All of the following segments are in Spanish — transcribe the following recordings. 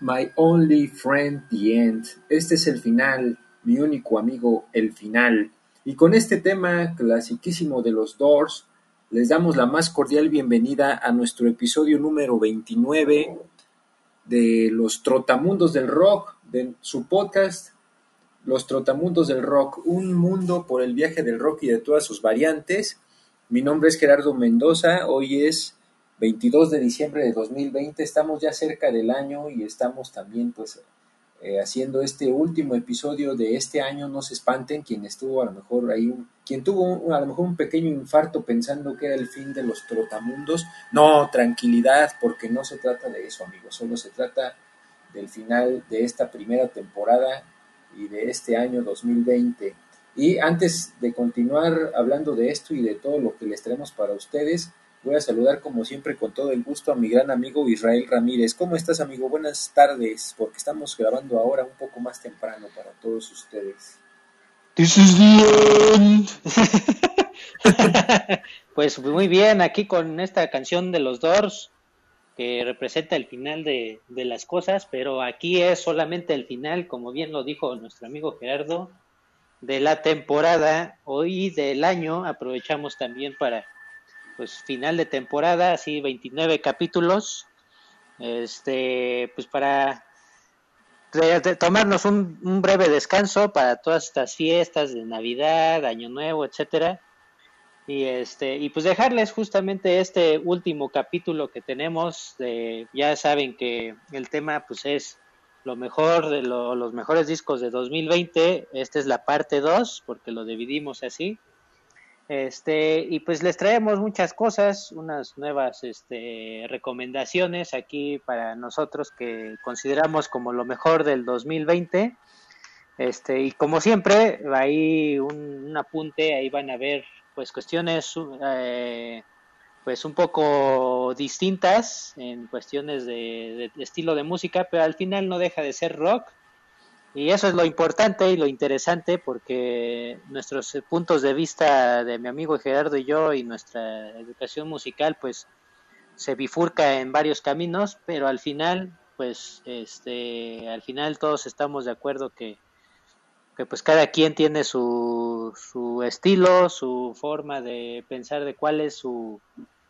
my only friend, the end. Este es el final, mi único amigo, el final. Y con este tema clasiquísimo de los Doors, les damos la más cordial bienvenida a nuestro episodio número 29 de Los Trotamundos del Rock, de su podcast Los Trotamundos del Rock, un mundo por el viaje del rock y de todas sus variantes. Mi nombre es Gerardo Mendoza, hoy es 22 de diciembre de 2020, estamos ya cerca del año y estamos también pues eh, haciendo este último episodio de este año, no se espanten, quien estuvo a lo mejor ahí, quien tuvo un- a lo mejor un pequeño infarto pensando que era el fin de los trotamundos, no, tranquilidad, porque no se trata de eso amigos, solo se trata del final de esta primera temporada y de este año 2020. Y antes de continuar hablando de esto y de todo lo que les traemos para ustedes, voy a saludar como siempre con todo el gusto a mi gran amigo Israel Ramírez. ¿Cómo estás amigo? Buenas tardes, porque estamos grabando ahora un poco más temprano para todos ustedes. This is the end. Pues muy bien, aquí con esta canción de los Doors, que representa el final de, de las cosas, pero aquí es solamente el final, como bien lo dijo nuestro amigo Gerardo, de la temporada, hoy del año, aprovechamos también para, pues, final de temporada, así 29 capítulos, este, pues para tomarnos un, un breve descanso para todas estas fiestas de Navidad, Año Nuevo, etcétera. Y este, y pues dejarles justamente este último capítulo que tenemos. De, ya saben que el tema pues es lo mejor de lo- los mejores discos de 2020. Esta es la parte 2, porque lo dividimos así. Este, y pues les traemos muchas cosas, unas nuevas este, recomendaciones aquí para nosotros que consideramos como lo mejor del 2020. Este, y como siempre, ahí un, un apunte, ahí van a ver pues cuestiones eh, pues un poco distintas en cuestiones de estilo de música, pero al final no deja de ser rock. Y eso es lo importante y lo interesante porque nuestros puntos de vista de mi amigo Gerardo y yo y nuestra educación musical pues se bifurca en varios caminos, pero al final pues este al final todos estamos de acuerdo que que pues cada quien tiene su, su estilo, su forma de pensar de cuál es su,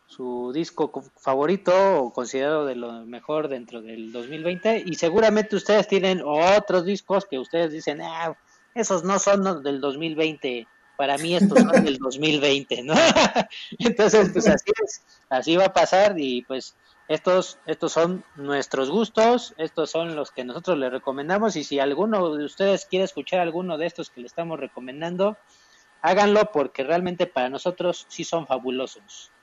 su disco co- favorito o considerado de lo mejor dentro del 2020 y seguramente ustedes tienen otros discos que ustedes dicen, ah, esos no son del 2020, para mí estos son del 2020, ¿no? Entonces, pues así así va a pasar y pues estos, estos son nuestros gustos, estos son los que nosotros le recomendamos y si alguno de ustedes quiere escuchar alguno de estos que le estamos recomendando, háganlo porque realmente para nosotros sí son fabulosos.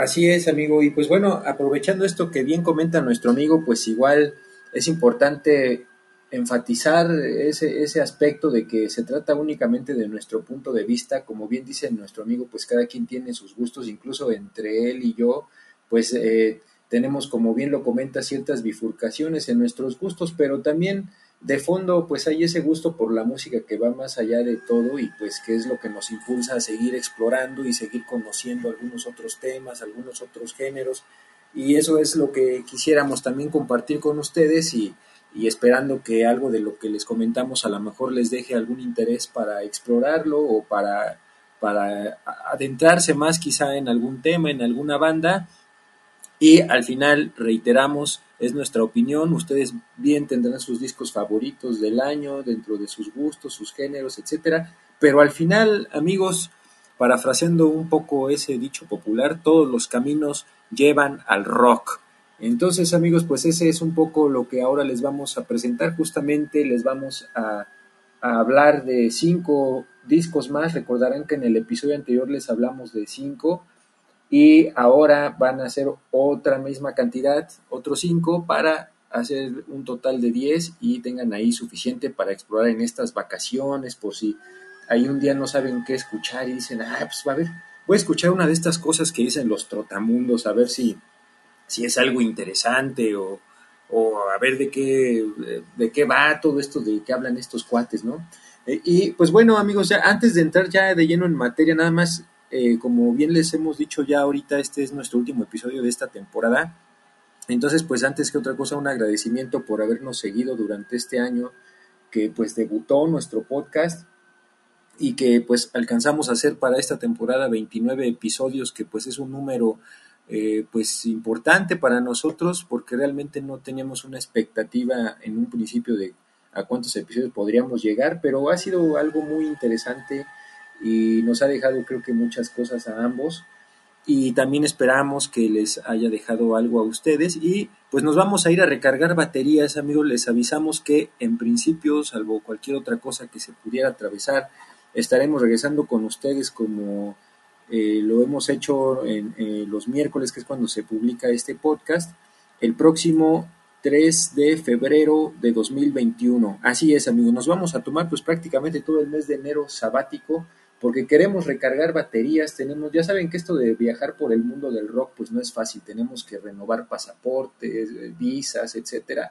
Así es, amigo. Y pues bueno, aprovechando esto que bien comenta nuestro amigo, pues igual es importante enfatizar ese, ese aspecto de que se trata únicamente de nuestro punto de vista. Como bien dice nuestro amigo, pues cada quien tiene sus gustos, incluso entre él y yo, pues eh, tenemos, como bien lo comenta, ciertas bifurcaciones en nuestros gustos, pero también de fondo pues hay ese gusto por la música que va más allá de todo y pues que es lo que nos impulsa a seguir explorando y seguir conociendo algunos otros temas, algunos otros géneros. Y eso es lo que quisiéramos también compartir con ustedes y, y esperando que algo de lo que les comentamos a lo mejor les deje algún interés para explorarlo o para, para adentrarse más quizá en algún tema, en alguna banda y al final reiteramos es nuestra opinión. Ustedes bien tendrán sus discos favoritos del año, dentro de sus gustos, sus géneros, etcétera. Pero al final, amigos, parafraseando un poco ese dicho popular, todos los caminos llevan al rock. Entonces, amigos, pues ese es un poco lo que ahora les vamos a presentar. Justamente les vamos a, a hablar de cinco discos más. Recordarán que en el episodio anterior les hablamos de cinco y ahora van a hacer otra misma cantidad, otros 5 para hacer un total de 10 y tengan ahí suficiente para explorar en estas vacaciones por si ahí un día no saben qué escuchar y dicen, ah, pues va a ver, voy a escuchar una de estas cosas que dicen los trotamundos, a ver si, si es algo interesante o, o a ver de qué, de qué va todo esto de que hablan estos cuates, ¿no? Eh, y pues bueno, amigos, ya antes de entrar ya de lleno en materia, nada más eh, como bien les hemos dicho ya ahorita, este es nuestro último episodio de esta temporada. Entonces, pues antes que otra cosa, un agradecimiento por habernos seguido durante este año que pues debutó nuestro podcast y que pues alcanzamos a hacer para esta temporada 29 episodios, que pues es un número eh, pues importante para nosotros porque realmente no teníamos una expectativa en un principio de a cuántos episodios podríamos llegar, pero ha sido algo muy interesante y nos ha dejado creo que muchas cosas a ambos. Y también esperamos que les haya dejado algo a ustedes. Y pues nos vamos a ir a recargar baterías amigos. Les avisamos que en principio salvo cualquier otra cosa que se pudiera atravesar estaremos regresando con ustedes como eh, lo hemos hecho en eh, los miércoles que es cuando se publica este podcast el próximo 3 de febrero de 2021 así es amigos. Nos vamos a tomar pues prácticamente todo el mes de enero sabático porque queremos recargar baterías, tenemos, ya saben que esto de viajar por el mundo del rock pues no es fácil, tenemos que renovar pasaportes, eh, visas, etcétera.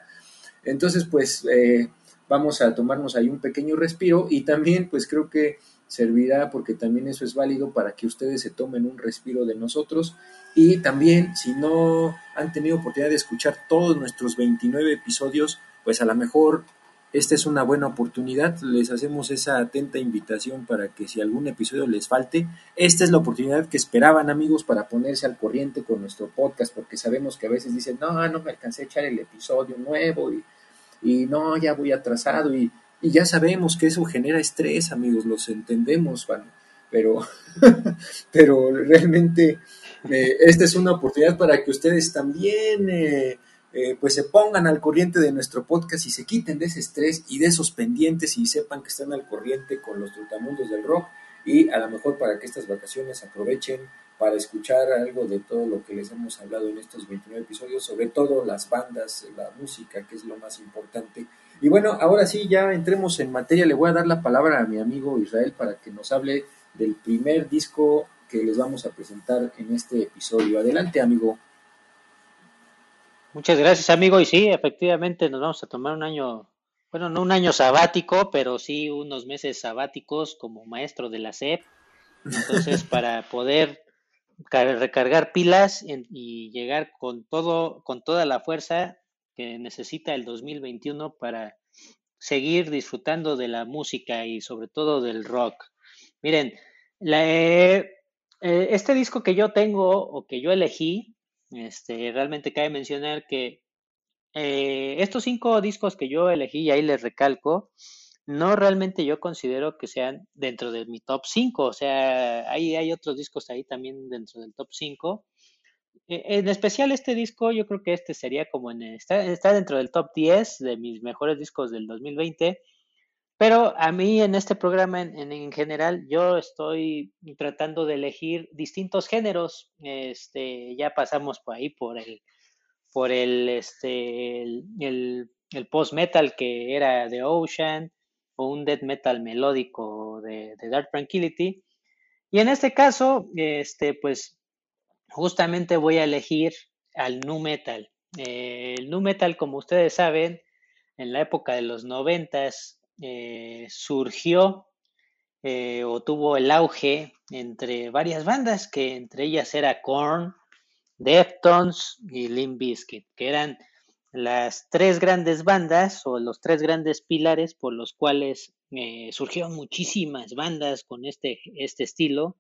Entonces pues eh, vamos a tomarnos ahí un pequeño respiro y también pues creo que servirá porque también eso es válido para que ustedes se tomen un respiro de nosotros y también si no han tenido oportunidad de escuchar todos nuestros 29 episodios pues a lo mejor esta es una buena oportunidad, les hacemos esa atenta invitación para que si algún episodio les falte, esta es la oportunidad que esperaban amigos para ponerse al corriente con nuestro podcast, porque sabemos que a veces dicen, no, no me alcancé a echar el episodio nuevo y, no, ya voy atrasado y, y, ya sabemos que eso genera estrés amigos, los entendemos, pero, pero realmente eh, esta es una oportunidad para que ustedes también... Eh, eh, pues se pongan al corriente de nuestro podcast y se quiten de ese estrés y de esos pendientes y sepan que están al corriente con los trutamundos del rock y a lo mejor para que estas vacaciones aprovechen para escuchar algo de todo lo que les hemos hablado en estos 29 episodios, sobre todo las bandas, la música, que es lo más importante. Y bueno, ahora sí, ya entremos en materia, le voy a dar la palabra a mi amigo Israel para que nos hable del primer disco que les vamos a presentar en este episodio. Adelante, amigo. Muchas gracias, amigo. Y sí, efectivamente nos vamos a tomar un año, bueno, no un año sabático, pero sí unos meses sabáticos como maestro de la SEP. Entonces, para poder recargar pilas y llegar con todo, con toda la fuerza que necesita el 2021 para seguir disfrutando de la música y sobre todo del rock. Miren, eh, eh, este disco que yo tengo o que yo elegí este, realmente cabe mencionar que eh, estos cinco discos que yo elegí, y ahí les recalco, no realmente yo considero que sean dentro de mi top 5, o sea, ahí hay otros discos ahí también dentro del top 5. E, en especial este disco, yo creo que este sería como en, está, está dentro del top 10 de mis mejores discos del 2020. Pero a mí en este programa en, general yo estoy tratando de elegir distintos géneros. Este, ya pasamos por ahí por el por el este el, post metal que era The Ocean o un death metal melódico de, Dark Tranquility. Y en este caso, este, pues justamente voy a elegir al nu metal. Eh, el nu metal, como ustedes saben, en la época de los noventas eh, surgió eh, o tuvo el auge entre varias bandas, que entre ellas era Korn, Deftones y Limp Bizkit, que eran las tres grandes bandas o los tres grandes pilares por los cuales eh, surgieron muchísimas bandas con este, este estilo,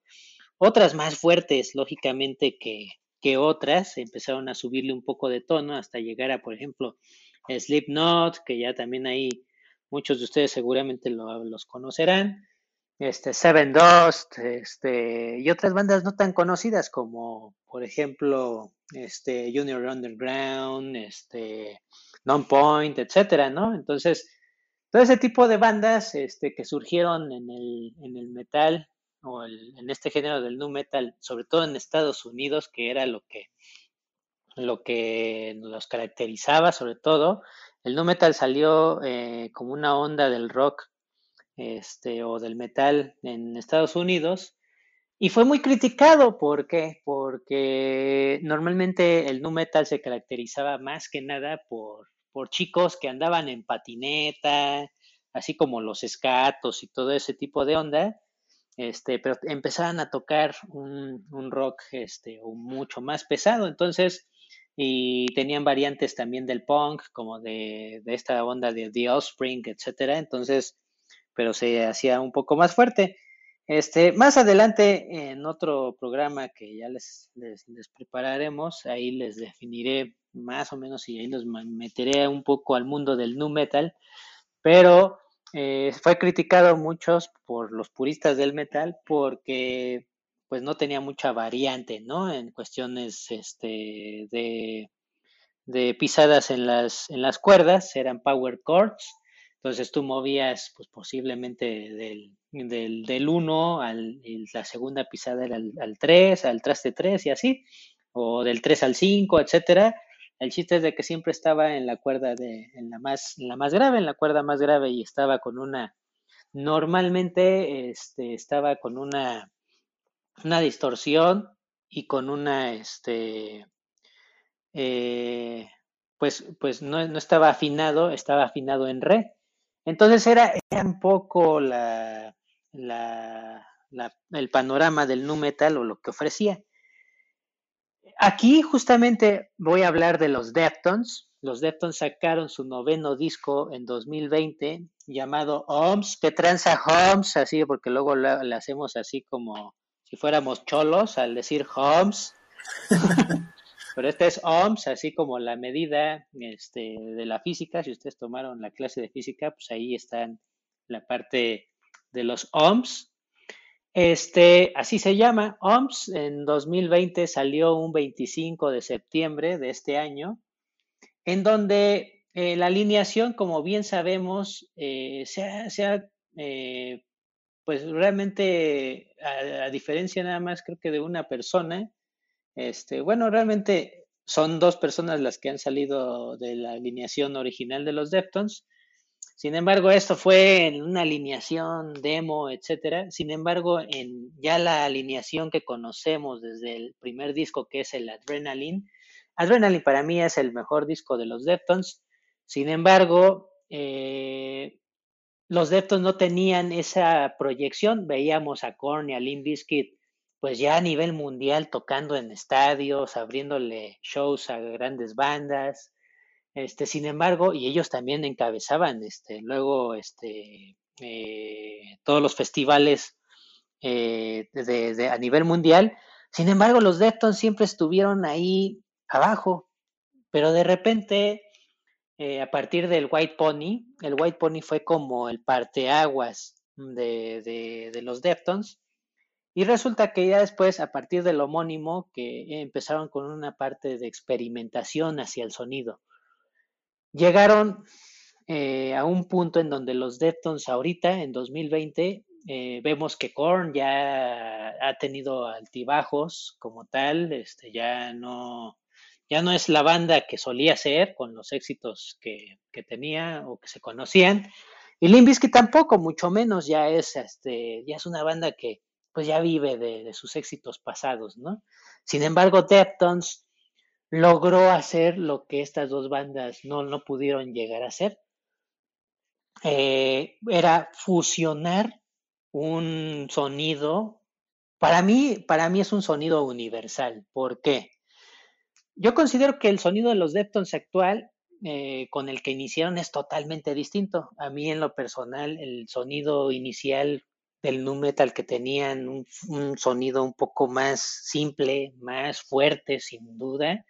otras más fuertes, lógicamente, que, que otras, empezaron a subirle un poco de tono hasta llegar a, por ejemplo, Slipknot, que ya también ahí muchos de ustedes seguramente lo- los conocerán, este, Seven Dust, este, y otras bandas no tan conocidas como, por ejemplo, este, Junior Underground, este, Non-Point, etcétera, ¿no? Entonces, todo ese tipo de bandas, este, que surgieron en el, en el metal o en este género del nu metal, sobre todo en Estados Unidos, que era lo que, lo que los caracterizaba, sobre todo, el nu metal salió eh, como una onda del rock este, o del metal en Estados Unidos. Y fue muy criticado, ¿por qué? Porque normalmente el nu metal se caracterizaba más que nada por, por chicos que andaban en patineta, así como los escatos y todo ese tipo de onda, este, pero empezaban a tocar un, rock este, mucho más pesado, entonces, y tenían variantes también del punk, como de, de esta onda de The Offspring, etcétera, entonces, pero se hacía un poco más fuerte. Este, más adelante, en otro programa que ya les, les, prepararemos, ahí les definiré más o menos y ahí los meteré un poco al mundo del nu metal, pero eh, fue criticado muchos por los puristas del metal porque pues no tenía mucha variante, ¿no? En cuestiones este, de, de pisadas en las, en las cuerdas, eran power chords, entonces tú movías pues posiblemente del, del, del 1 al la segunda pisada era al, al 3, al traste 3 y así, o del 3 al 5, etcétera. El chiste es de que siempre estaba en la cuerda de, en la más, en la más grave, en la cuerda más grave y estaba con una, normalmente este, estaba con una, una distorsión y con una, este, eh, pues, pues no, no estaba afinado, estaba afinado en re. Entonces era, era un poco la, la, el panorama del nu metal o lo que ofrecía. Aquí justamente voy a hablar de los Deftones. Los Deftones sacaron su noveno disco en 2020 llamado OMS. que tranza? Así, porque luego le hacemos así como si fuéramos cholos al decir OMS. Pero este es ohms, así como la medida este, de la física. Si ustedes tomaron la clase de física, pues ahí están la parte de los ohms. Este, así se llama, ohms. En 2020 salió un 25 de septiembre de este año, en donde eh, la alineación, como bien sabemos, eh, se ha, se ha, eh, pues realmente, a, diferencia nada más creo que de una persona, este, bueno, realmente son dos personas las que han salido de la alineación original de los Deftones. Sin embargo, esto fue en una alineación demo, etcétera. Sin embargo, en ya la alineación que conocemos desde el primer disco, que es el Adrenaline, Adrenaline para mí es el mejor disco de los Deftones. Sin embargo, eh, los Deftones no tenían esa proyección. Veíamos a Korn y a Limp Bizkit pues ya a nivel mundial tocando en estadios, abriéndole shows a grandes bandas. Este, sin embargo, y ellos también encabezaban, este, luego, este, eh, todos los festivales eh, a nivel mundial. Sin embargo, los Deftones siempre estuvieron ahí abajo, pero de repente, eh, a partir del White Pony, el White Pony fue como el parteaguas de, de, los Deftones. Y resulta que ya después, a partir del homónimo, que empezaron con una parte de experimentación hacia el sonido. Llegaron eh, a un punto en donde los Deftones ahorita, en 2020, eh, vemos que Korn ya ha tenido altibajos como tal, este, ya no, ya no es la banda que solía ser con los éxitos que, que tenía o que se conocían. Y Limp tampoco, mucho menos, ya es, este, ya es una banda que pues ya vive de, de sus éxitos pasados, ¿no? Sin embargo, Deftones logró hacer lo que estas dos bandas no, no pudieron llegar a hacer. eh, era fusionar un sonido. Para mí, para mí es un sonido universal. ¿Por qué? Yo considero que el sonido de los Deftones actual eh, con el que iniciaron es totalmente distinto. A mí en lo personal, el sonido inicial del nu metal que tenían un, sonido un poco más simple, más fuerte, sin duda.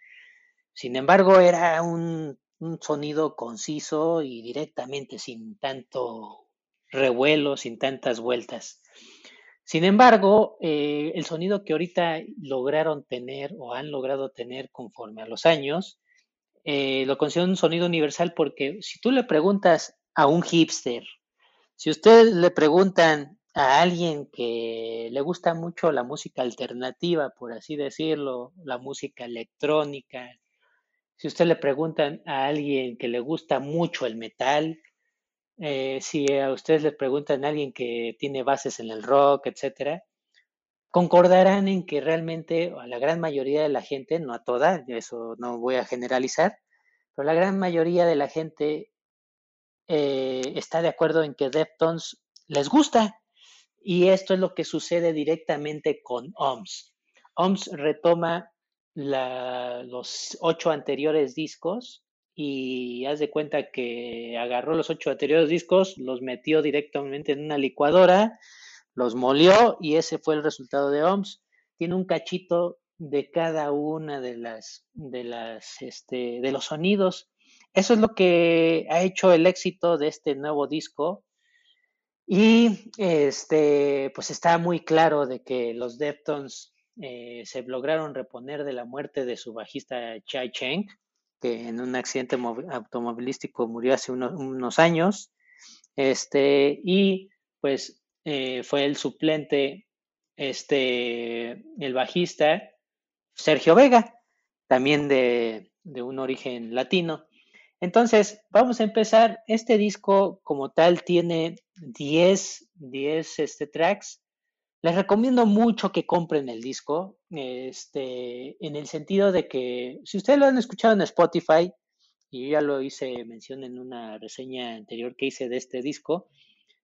Sin embargo, era un sonido conciso y directamente, sin tanto revuelo, sin tantas vueltas. Sin embargo, eh, el sonido que ahorita lograron tener o han logrado tener conforme a los años, eh, lo considero un sonido universal porque si tú le preguntas a un hipster, si ustedes le preguntan a alguien que le gusta mucho la música alternativa, por así decirlo, la música electrónica, si usted le preguntan a alguien que le gusta mucho el metal, eh, si a ustedes le preguntan a alguien que tiene bases en el rock, etcétera, concordarán en que realmente a la gran mayoría de la gente, no a toda, eso no voy a generalizar, pero la gran mayoría de la gente eh, está de acuerdo en que Deftones les gusta. Y esto es lo que sucede directamente con OMS. OMS retoma los ocho anteriores discos y haz de cuenta que agarró los ocho anteriores discos, los metió directamente en una licuadora, los molió y ese fue el resultado de OMS. Tiene un cachito de cada una de las de las este, de los sonidos. Eso es lo que ha hecho el éxito de este nuevo disco. Y este, pues está muy claro de que los Deftones eh, se lograron reponer de la muerte de su bajista Chai Cheng, que en un accidente automovilístico murió hace unos, años. Este, y pues eh, fue el suplente, este, el bajista Sergio Vega, también de, de un origen latino. Entonces, vamos a empezar. Este disco como tal tiene 10, 10 este, tracks. Les recomiendo mucho que compren el disco, este, en el sentido de que si ustedes lo han escuchado en Spotify, y yo ya lo hice mención en una reseña anterior que hice de este disco,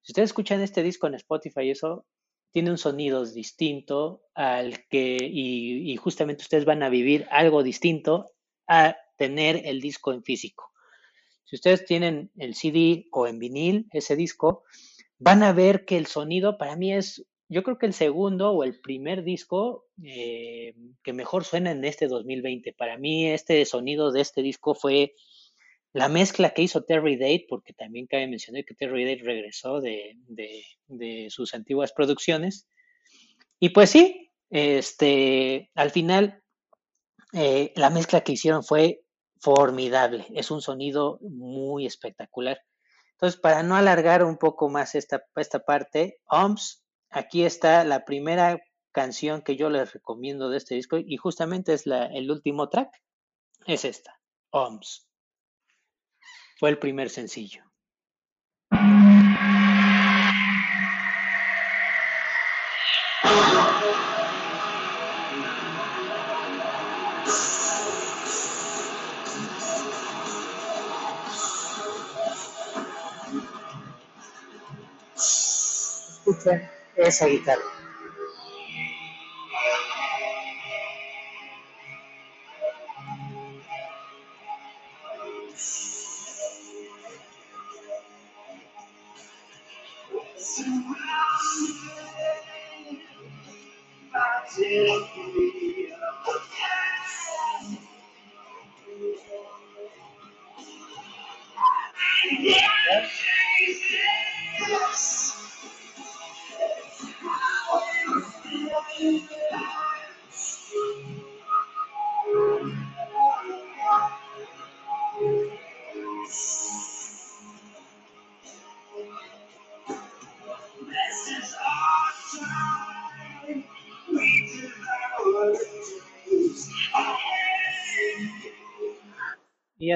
si ustedes escuchan este disco en Spotify, eso tiene un sonido distinto al que, y, y justamente ustedes van a vivir algo distinto a tener el disco en físico. Si ustedes tienen el CD o en vinil ese disco, van a ver que el sonido para mí es, yo creo que el segundo o el primer disco eh, que mejor suena en este 2020. Para mí este sonido de este disco fue la mezcla que hizo Terry Date, porque también cabe mencionar que Terry Date regresó de, de, sus antiguas producciones. Y pues sí, este, al final eh, la mezcla que hicieron fue formidable, es un sonido muy espectacular. Entonces, para no alargar un poco más esta, esta parte, OMS, aquí está la primera canción que yo les recomiendo de este disco y justamente es la, el último track, es esta, OMS. Fue el primer sencillo. Esa guitarra.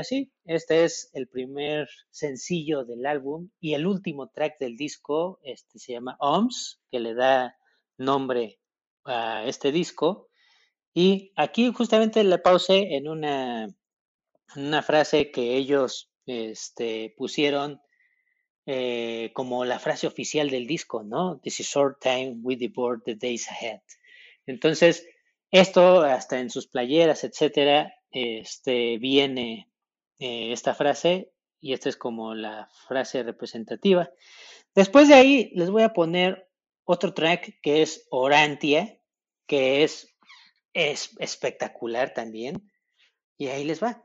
Así, este es el primer sencillo del álbum y el último track del disco, este se llama OMS, que le da nombre a este disco. Y aquí justamente le pausé en una, una frase que ellos este, pusieron eh, como la frase oficial del disco, ¿no? This is short time, we devour the days ahead. Entonces, esto hasta en sus playeras, etcétera, este, viene eh, esta frase y esta es como la frase representativa. Después de ahí les voy a poner otro track que es Orantia, que es, es espectacular también. Y ahí les va.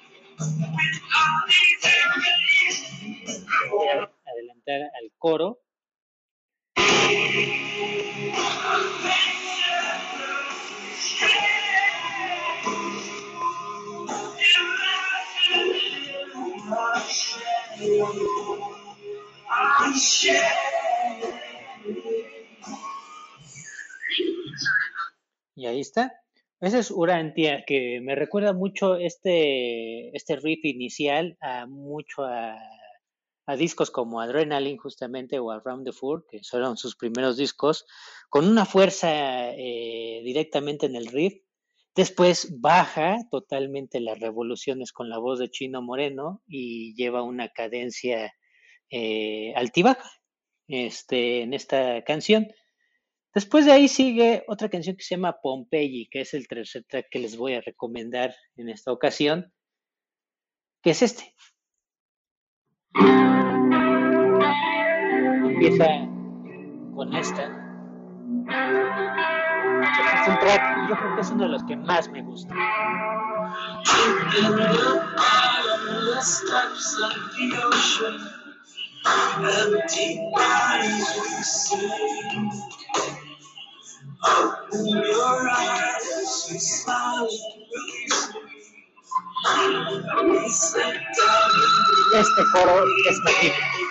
Adelantar al coro. Y ahí está. Ese es Urantia, que me recuerda mucho este, este riff inicial a mucho a, discos como Adrenaline justamente o Around the Fur, que fueron sus primeros discos, con una fuerza eh, directamente en el riff. Después baja totalmente las revoluciones con la voz de Chino Moreno y lleva una cadencia eh, altibaja este, en esta canción. Después de ahí sigue otra canción que se llama Pompeyi, que es el tercer track que les voy a recomendar en esta ocasión, que es este. Empieza con esta. Es un track, yo creo que es uno de los que más me gusta. Down Este coro es magnífico.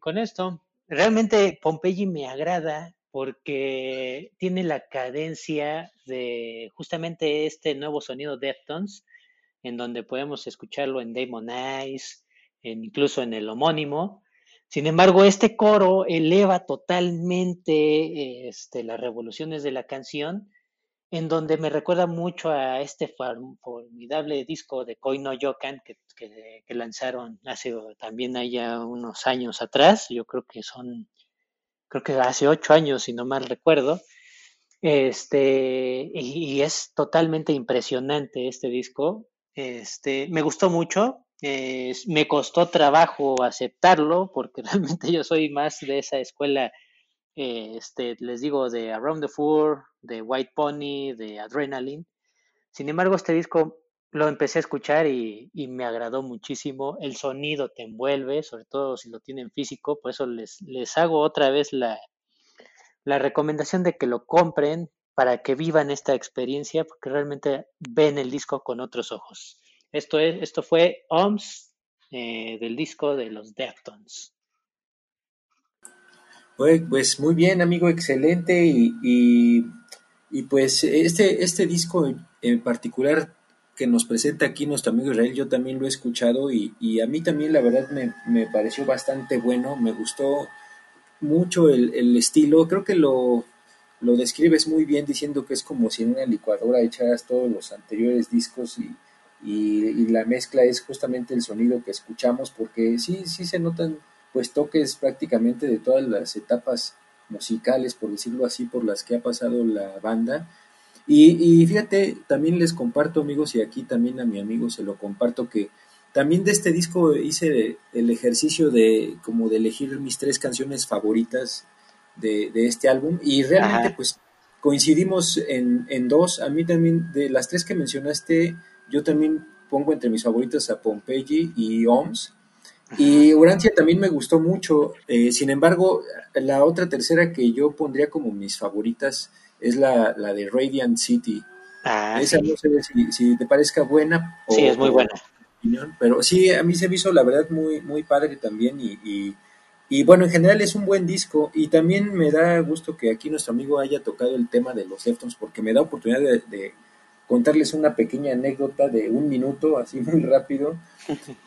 Con esto, realmente Pompeyi me agrada porque tiene la cadencia de justamente este nuevo sonido Deftones, en donde podemos escucharlo en Damon Eyes, en- incluso en el homónimo. Sin embargo, este coro eleva totalmente este, las revoluciones de la canción, en donde me recuerda mucho a este formidable disco de Koi no Yokan que, lanzaron hace también allá unos años atrás. Yo creo que son, creo que hace ocho años, si no mal recuerdo. Este, y, es totalmente impresionante este disco. Este, me gustó mucho. me costó trabajo aceptarlo porque realmente yo soy más de esa escuela, este, les digo, de Around the Fur, de White Pony, de Adrenaline. Sin embargo, este disco lo empecé a escuchar y, y me agradó muchísimo. El sonido te envuelve, sobre todo si lo tienen físico. Por eso les, les hago otra vez la, la recomendación de que lo compren para que vivan esta experiencia, porque realmente ven el disco con otros ojos. Esto, es, esto fue OMS eh, del disco de los Deftones. Pues, muy bien, amigo, excelente. Y, y pues este, este disco en particular que nos presenta aquí nuestro amigo Israel, yo también lo he escuchado y, y a mí también la verdad me, me pareció bastante bueno, me gustó mucho el, el estilo, creo que lo, lo describes muy bien diciendo que es como si en una licuadora echaras todos los anteriores discos y, y, y la mezcla es justamente el sonido que escuchamos porque sí, sí se notan pues toques prácticamente de todas las etapas musicales, por decirlo así, por las que ha pasado la banda. Y, y, fíjate, también les comparto, amigos, y aquí también a mi amigo se lo comparto, que también de este disco hice el ejercicio de como de elegir mis tres canciones favoritas de, de este álbum y realmente Ajá. pues coincidimos en, en dos. A mí también, de las tres que mencionaste, yo también pongo entre mis favoritas a Pompeii y OMS. Y Urantia también me gustó mucho. eh, sin embargo, la otra tercera que yo pondría como mis favoritas es la, la de Radiant City. Ah, Esa sí. no sé si, si te parezca buena. o- Sí, es muy buena. opinión, pero sí, a mí se me hizo la verdad muy, muy padre también y, y, y bueno, en general es un buen disco y también me da gusto que aquí nuestro amigo haya tocado el tema de los Deftones porque me da oportunidad de, de contarles una pequeña anécdota de un minuto, así muy rápido,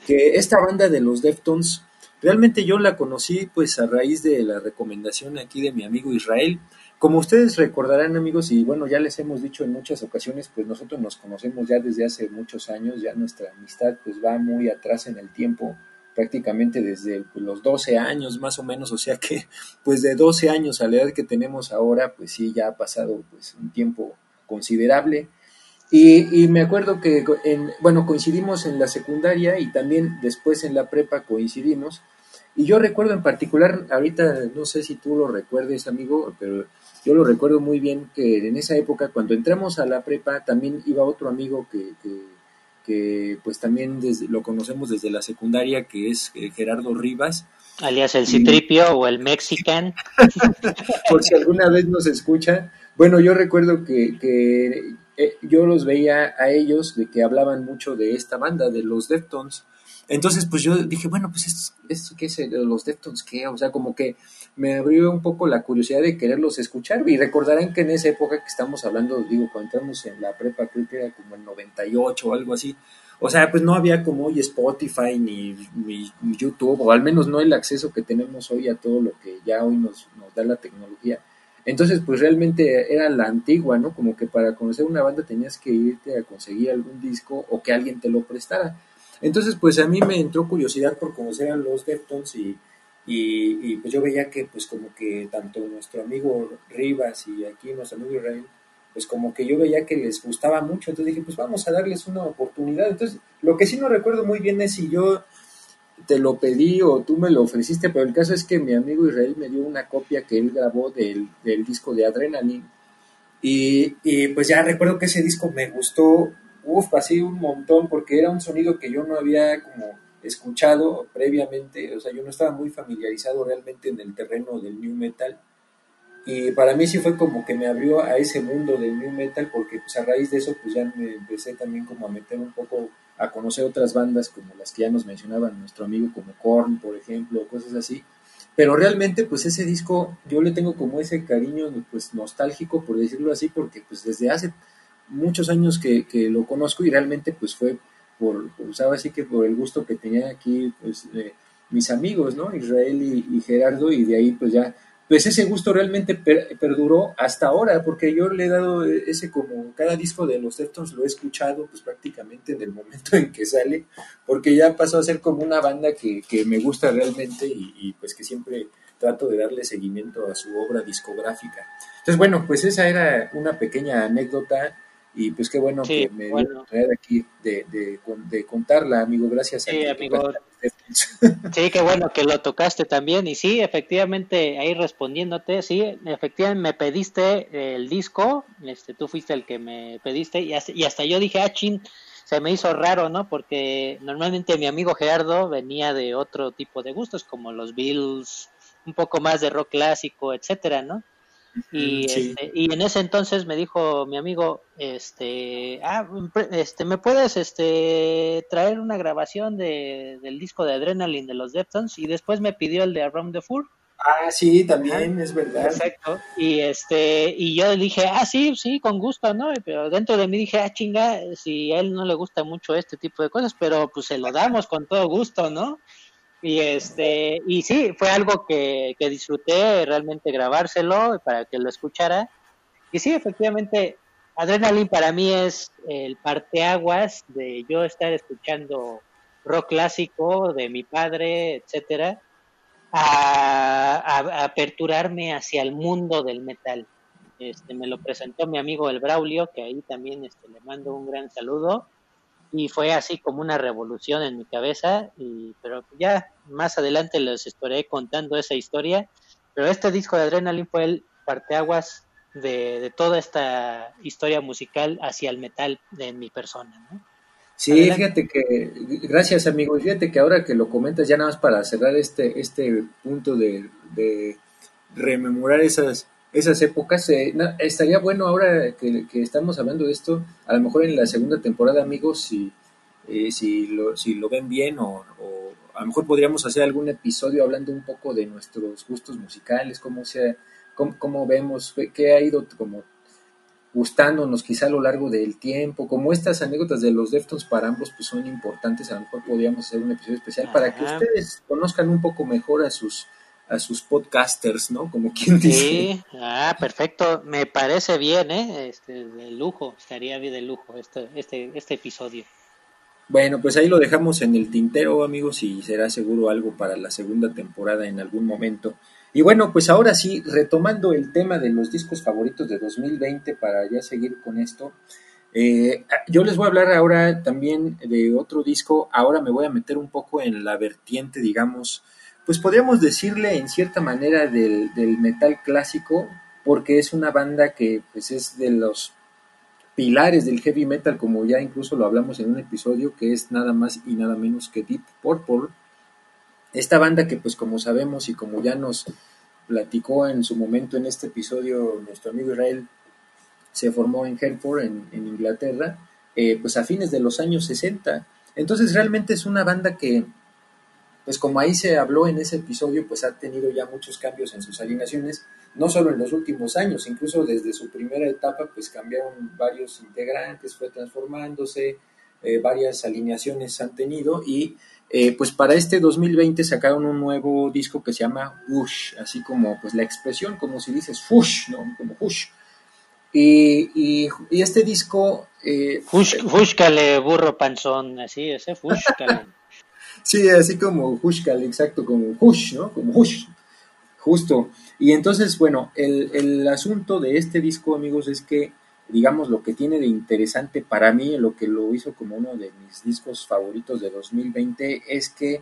que esta banda de los Deftones, realmente yo la conocí pues a raíz de la recomendación aquí de mi amigo Israel. Como ustedes recordarán amigos, y bueno, ya les hemos dicho en muchas ocasiones, pues nosotros nos conocemos ya desde hace muchos años, ya nuestra amistad pues va muy atrás en el tiempo, prácticamente desde pues, los 12 años más o menos, o sea que pues de 12 años a la edad que tenemos ahora, pues sí, ya ha pasado pues un tiempo considerable. Y, y me acuerdo que, en, bueno, coincidimos en la secundaria y también después en la prepa coincidimos. Y yo recuerdo en particular, ahorita no sé si tú lo recuerdes, amigo, pero yo lo recuerdo muy bien que en esa época, cuando entramos a la prepa, también iba otro amigo que, que, que pues también desde, lo conocemos desde la secundaria, que es eh, Gerardo Rivas. Alias el Citripio o el Mexican. Por si alguna vez nos escucha. Bueno, yo recuerdo que, que eh, yo los veía a ellos de que hablaban mucho de esta banda, de los Deftones. Entonces, pues yo dije, bueno, pues esto, esto qué es eh, los Deftones, ¿qué? O sea, como que me abrió un poco la curiosidad de quererlos escuchar. Y recordarán que en esa época que estamos hablando, digo, cuando entramos en la prepa, creo que era como el 98 o algo así. O sea, pues no había como hoy Spotify ni, ni, ni YouTube, o al menos no el acceso que tenemos hoy a todo lo que ya hoy nos, nos da la tecnología. Entonces, pues realmente era la antigua, ¿no? Como que para conocer una banda tenías que irte a conseguir algún disco o que alguien te lo prestara. Entonces, pues a mí me entró curiosidad por conocer a los Deftones y, y, y, pues yo veía que pues como que tanto nuestro amigo Rivas y aquí nuestro amigo Israel, pues como que yo veía que les gustaba mucho, entonces dije, pues vamos a darles una oportunidad. Entonces, lo que sí no recuerdo muy bien es si yo te lo pedí o tú me lo ofreciste, pero el caso es que mi amigo Israel me dio una copia que él grabó del, del disco de Adrenaline. Y, y, pues ya recuerdo que ese disco me gustó, uff, así un montón, porque era un sonido que yo no había como escuchado previamente, o sea, yo no estaba muy familiarizado realmente en el terreno del new metal. Y para mí sí fue como que me abrió a ese mundo del new metal, porque pues a raíz de eso pues ya me empecé también como a meter un poco a conocer otras bandas como las que ya nos mencionaban nuestro amigo como Korn, por ejemplo, cosas así. Pero realmente pues ese disco yo le tengo como ese cariño pues nostálgico por decirlo así, porque pues desde hace muchos años que, que lo conozco y realmente pues fue por, por ¿sabes? así que por el gusto que tenía aquí pues mis amigos, ¿no? Israel y, y, Gerardo y de ahí pues ya pues ese gusto realmente per, perduró hasta ahora, porque yo le he dado ese como cada disco de los Deftones lo he escuchado pues prácticamente en el momento en que sale, porque ya pasó a ser como una banda que, que me gusta realmente y, y, pues que siempre trato de darle seguimiento a su obra discográfica. Entonces bueno, pues esa era una pequeña anécdota y pues qué bueno sí, que me bueno. dio aquí de, de, de, contarla, amigo, gracias sí, a amigo. Sí, qué bueno que lo tocaste también. Y sí, efectivamente, ahí respondiéndote, sí, efectivamente me pediste el disco, este, tú fuiste el que me pediste, y hasta, y hasta yo dije, ah, chin, se me hizo raro, ¿no? Porque normalmente mi amigo Gerardo venía de otro tipo de gustos, como los Bills, un poco más de rock clásico, etcétera, ¿no? Y, sí. este, y en ese entonces me dijo mi amigo, este, ah, este, ¿me puedes este, traer una grabación de, del disco de Adrenaline de los Deftones? Y después me pidió el de Around the Fool. Ah, sí, también, es verdad. Exacto. Y este, y yo le dije, ah, sí, sí, con gusto, ¿no? Pero dentro de mí dije, ah, chinga, si a él no le gusta mucho este tipo de cosas, pero pues se lo damos con todo gusto, ¿no? Y este, y sí, fue algo que, que disfruté realmente grabárselo para que lo escuchara. Y sí, efectivamente, Adrenaline para mí es el parteaguas de yo estar escuchando rock clásico de mi padre, etcétera. a, a- aperturarme hacia el mundo del metal. Este, me lo presentó mi amigo el Braulio, que ahí también este, le mando un gran saludo. Y fue así como una revolución en mi cabeza, y, pero ya más adelante les estaré contando esa historia. Pero este disco de Adrenaline fue el parteaguas de, de toda esta historia musical hacia el metal de mi persona. ¿no? Sí, Adelante. fíjate que, gracias amigo, fíjate que ahora que lo comentas, ya nada más para cerrar este, este punto de, de rememorar esas, esas épocas, eh, estaría bueno ahora que, que estamos hablando de esto, a lo mejor en la segunda temporada, amigos, si, eh, si, lo, si lo ven bien o, o a lo mejor podríamos hacer algún episodio hablando un poco de nuestros gustos musicales, cómo, sea, cómo, cómo vemos, qué- ha ido como gustándonos quizá a lo largo del tiempo, como estas anécdotas de los Deftones para ambos pues son importantes, a lo mejor podríamos hacer un episodio especial para que ustedes conozcan un poco mejor a sus a sus podcasters, ¿no? Como quien dice. Sí, ah, perfecto, me parece bien, ¿eh? Este, de lujo, estaría bien de lujo este, este, este episodio. Bueno, pues ahí lo dejamos en el tintero, amigos, y será seguro algo para la segunda temporada en algún momento. Y bueno, pues ahora sí, retomando el tema de los discos favoritos de 2020 para ya seguir con esto, eh, yo les voy a hablar ahora también de otro disco, ahora me voy a meter un poco en la vertiente, digamos, pues podríamos decirle en cierta manera del, del metal clásico, porque es una banda que pues es de los pilares del heavy metal, como ya incluso lo hablamos en un episodio, que es nada más y nada menos que Deep Purple. Esta banda que pues como sabemos y como ya nos platicó en su momento en este episodio nuestro amigo Israel, se formó en Hereford, en, en Inglaterra, eh, pues a fines de los años 60. Entonces realmente es una banda que, pues como ahí se habló en ese episodio, pues ha tenido ya muchos cambios en sus alineaciones, no solo en los últimos años, incluso desde su primera etapa, pues cambiaron varios integrantes, fue transformándose, eh, varias alineaciones han tenido y eh, pues para este 2020 sacaron un nuevo disco que se llama Whoosh, así como pues la expresión, como si dices Whoosh, ¿no? Como Whoosh. Y, y, y este disco... Eh, Fush- burro panzón, así es, ¿eh? Sí, así como Hushkal, exacto, como Hush, ¿no? Como Hush, justo. Y entonces, bueno, el, el asunto de este disco, amigos, es que, digamos, lo que tiene de interesante para mí, lo que lo hizo como uno de mis discos favoritos de 2020, es que,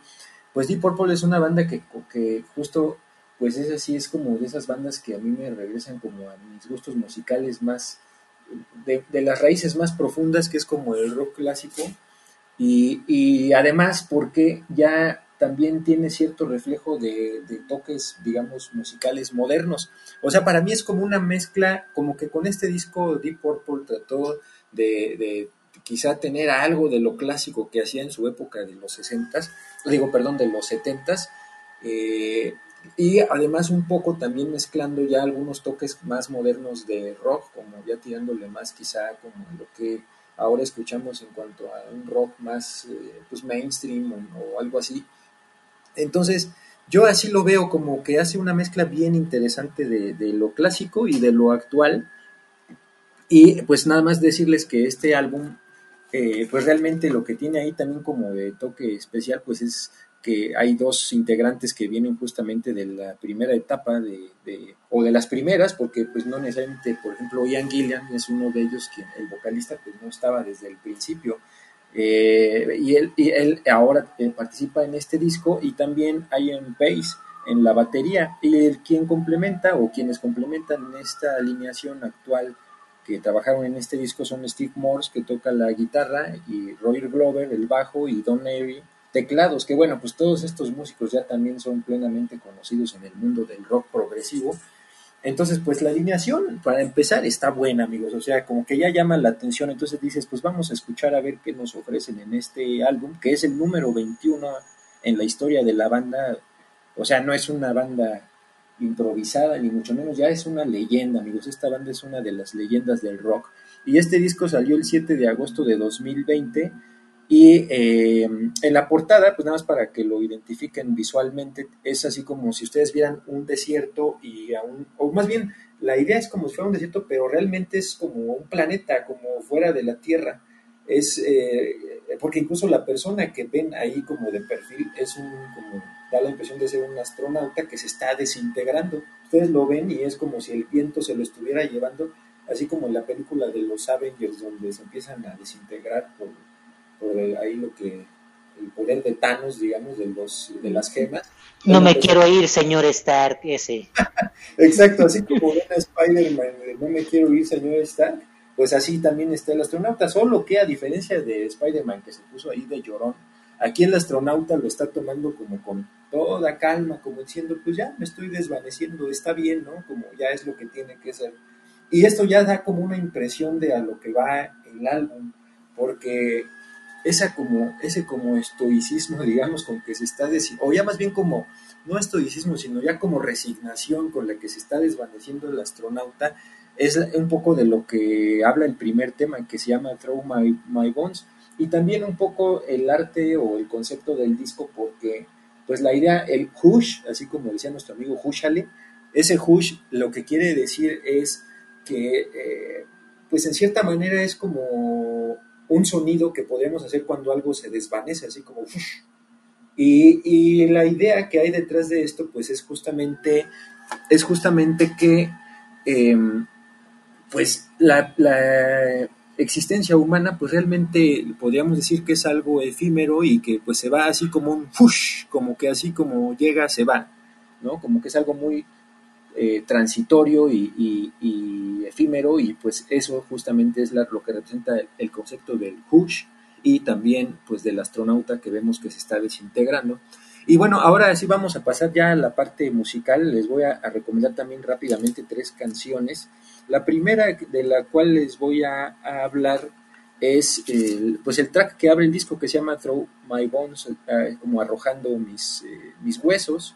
pues Deep Purple es una banda que, que justo, pues es así, es como de esas bandas que a mí me regresan como a mis gustos musicales más, de, de las raíces más profundas, que es como el rock clásico, y, además porque ya también tiene cierto reflejo de, toques, digamos, musicales modernos. O sea, para mí es como una mezcla, como que con este disco Deep Purple trató de, quizá tener algo de lo clásico que hacía en su época de los 60s, digo, perdón, de los 70s, eh, y además un poco también mezclando ya algunos toques más modernos de rock, como ya tirándole más quizá como lo que ahora escuchamos en cuanto a un rock más eh, pues mainstream o, algo así. Entonces, yo así lo veo como que hace una mezcla bien interesante de, de, lo clásico y de lo actual. Y pues nada más decirles que este álbum, eh, pues realmente lo que tiene ahí también como de toque especial, pues es que hay dos integrantes que vienen justamente de la primera etapa de, o de las primeras, porque pues no necesariamente, por ejemplo, Ian Gillian es uno de ellos quien el vocalista pues no estaba desde el principio. Eh, y, él, y él ahora eh, participa en este disco y también Ian Pace en la batería y el quien complementa o quienes complementan esta alineación actual que trabajaron en este disco son Steve Morse que toca la guitarra y Roy Glover el bajo y Don Airy teclados, que bueno, pues todos estos músicos ya también son plenamente conocidos en el mundo del rock progresivo. Entonces, pues la alineación, para empezar, está buena, amigos, o sea, como que ya llama la atención, entonces dices, pues vamos a escuchar a ver qué nos ofrecen en este álbum, que es el número 21 en la historia de la banda, o sea, no es una banda improvisada, ni mucho menos, ya es una leyenda, amigos, esta banda es una de las leyendas del rock. Y este disco salió el 7 de agosto de 2020 y eh, en la portada, pues nada más para que lo identifiquen visualmente, es así como si ustedes vieran un desierto y a un, o más bien, la idea es como si fuera un desierto, pero realmente es como un planeta, como fuera de la Tierra. Es, eh, porque incluso la persona que ven ahí como de perfil es un, como, da la impresión de ser un astronauta que se está desintegrando. Ustedes lo ven y es como si el viento se lo estuviera llevando, así como en la película de los Avengers, donde se empiezan a desintegrar por, por el- ahí lo que el poder de Thanos, digamos, de los de las gemas. No me pues, quiero ir, señor Stark, ese. Exacto, así como Spider-Man, de no me quiero ir, señor Stark, pues así también está el astronauta, solo que a diferencia de Spider-Man que se puso ahí de llorón, aquí el astronauta lo está tomando como con toda calma, como diciendo, pues ya me estoy desvaneciendo, está bien, ¿no? Como ya es lo que tiene que ser. Y esto ya da como una impresión de a lo que va el álbum, porque esa como, ese como estoicismo, digamos, con que se está, o ya más bien como, no estoicismo, sino ya como resignación con la que se está desvaneciendo el astronauta, es un poco de lo que habla el primer tema que se llama Throw My, My Bones, y también un poco el arte o el concepto del disco, porque pues la idea, el hush, así como decía nuestro amigo Hushale, ese hush lo que quiere decir es que, eh, pues en cierta manera es como un sonido que podemos hacer cuando algo se desvanece, así como. Y, y la idea que hay detrás de esto, pues es justamente, es justamente que, eh, pues la, la existencia humana, pues realmente podríamos decir que es algo efímero y que pues se va así como un fush, como que así como llega, se va, ¿no? Como que es algo muy eh, transitorio y, efímero y pues eso justamente es lo que representa el, concepto del hush y también pues del astronauta que vemos que se está desintegrando. Y bueno, ahora sí vamos a pasar ya a la parte musical. Les voy a, recomendar también rápidamente tres canciones. La primera de la cual les voy a, a hablar es el, pues el track que abre el disco que se llama Throw My Bones, eh, como arrojando mis, eh, mis huesos.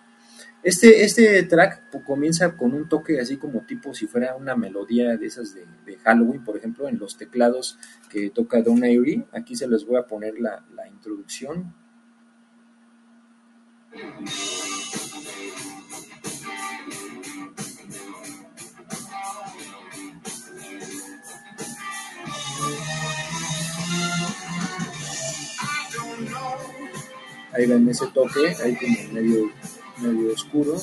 Este, este track comienza con un toque así como tipo si fuera una melodía de esas de, Halloween, por ejemplo, en los teclados que toca Don Airy. Aquí se les voy a poner la introducción. Ahí ven ese toque, ahí como medio, medio oscuro.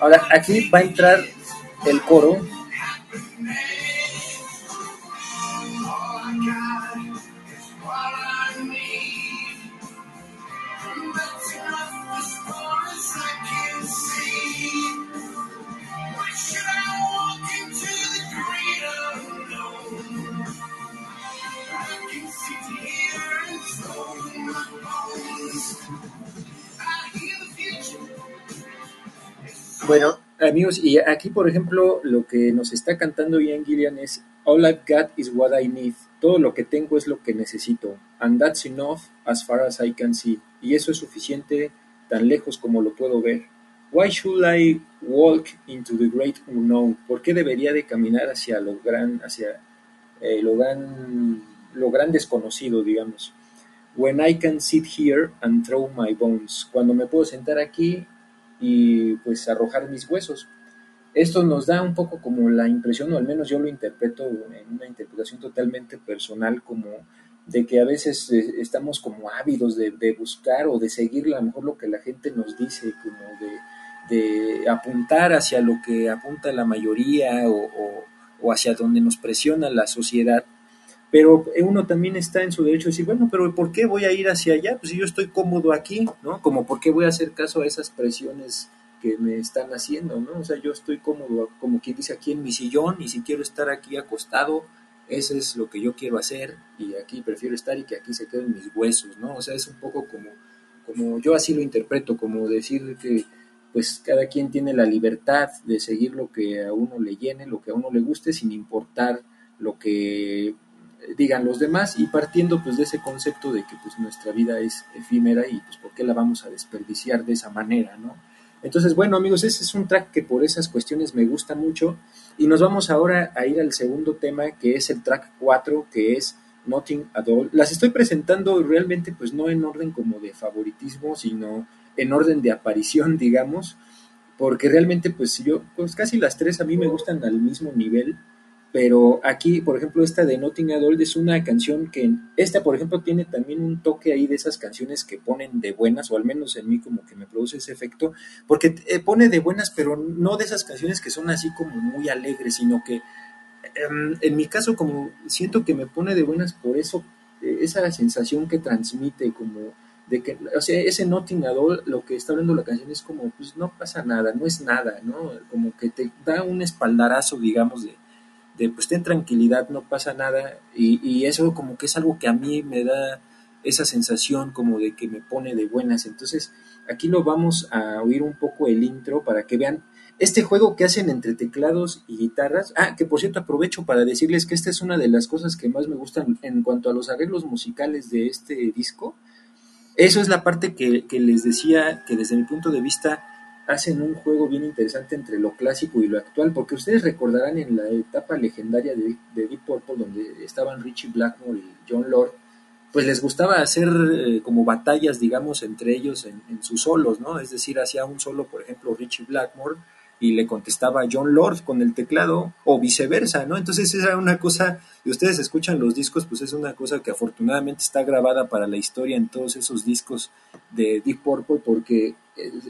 Ahora aquí va a entrar el coro. Bueno, amigos, y aquí, por ejemplo, lo que nos está cantando Ian Gillian es All I've got is what I need. Todo lo que tengo es lo que necesito. And that's enough as far as I can see. Y eso es suficiente tan lejos como lo puedo ver. Why should I walk into the great unknown? ¿Por qué debería de caminar hacia lo gran, hacia eh, lo gran, lo gran desconocido, digamos? When I can sit here and throw my bones. Cuando me puedo sentar aquí y pues arrojar mis huesos. Esto nos da un poco como la impresión, o al menos yo lo interpreto en una interpretación totalmente personal, como de que a veces eh, estamos como ávidos de, de buscar o de seguir a lo mejor lo que la gente nos dice, como de, de apuntar hacia lo que apunta la mayoría o, o- o hacia donde nos presiona la sociedad. Pero uno también está en su derecho de decir, bueno, pero ¿por qué voy a ir hacia allá? Pues si yo estoy cómodo aquí, ¿no? Como ¿por qué voy a hacer caso a esas presiones que me están haciendo, ¿no? O sea, yo estoy cómodo, como quien dice, aquí en mi sillón y si quiero estar aquí acostado, eso es lo que yo quiero hacer y aquí prefiero estar y que aquí se queden mis huesos, ¿no? O sea, es un poco como, como yo así lo interpreto, como decir que pues cada quien tiene la libertad de seguir lo que a uno le llene, lo que a uno le guste, sin importar lo que digan los demás y partiendo pues de ese concepto de que pues nuestra vida es efímera y pues por qué la vamos a desperdiciar de esa manera, ¿no? Entonces, bueno amigos, ese es un track que por esas cuestiones me gusta mucho y nos vamos ahora a ir al segundo tema que es el track 4 que es Nothing at All. Las estoy presentando realmente pues no en orden como de favoritismo, sino en orden de aparición, digamos, porque realmente pues yo, pues casi las tres a mí me gustan al mismo nivel, pero aquí, por ejemplo, esta de Notting Adult es una canción que, esta por ejemplo tiene también un toque ahí de esas canciones que ponen de buenas, o al menos en mí como que me produce ese efecto, porque eh, pone de buenas, pero no de esas canciones que son así como muy alegres, sino que em, en mi caso como siento que me pone de buenas por eso, eh, esa sensación que transmite como de que, o sea, ese Notting Adult, lo que está hablando la canción es como, pues no pasa nada, no es nada, ¿no? Como que te da un espaldarazo, digamos, de, de pues ten tranquilidad, no pasa nada, y, eso como que es algo que a mí me da esa sensación como de que me pone de buenas. Entonces, aquí lo vamos a oír un poco el intro para que vean este juego que hacen entre teclados y guitarras. Ah, que por cierto aprovecho para decirles que esta es una de las cosas que más me gustan en cuanto a los arreglos musicales de este disco. Eso es la parte que les decía que desde mi punto de vista hacen un juego bien interesante entre lo clásico y lo actual, porque ustedes recordarán en la etapa legendaria de, de Deep Purple, donde estaban Richie Blackmore y John Lord, pues les gustaba hacer eh, como batallas, digamos, entre ellos en, sus solos, ¿no? Es decir, hacía un solo, por ejemplo, Richie Blackmore y le contestaba John Lord con el teclado o viceversa, ¿no? Entonces era una cosa, y ustedes escuchan los discos, pues es una cosa que afortunadamente está grabada para la historia en todos esos discos de Deep Purple porque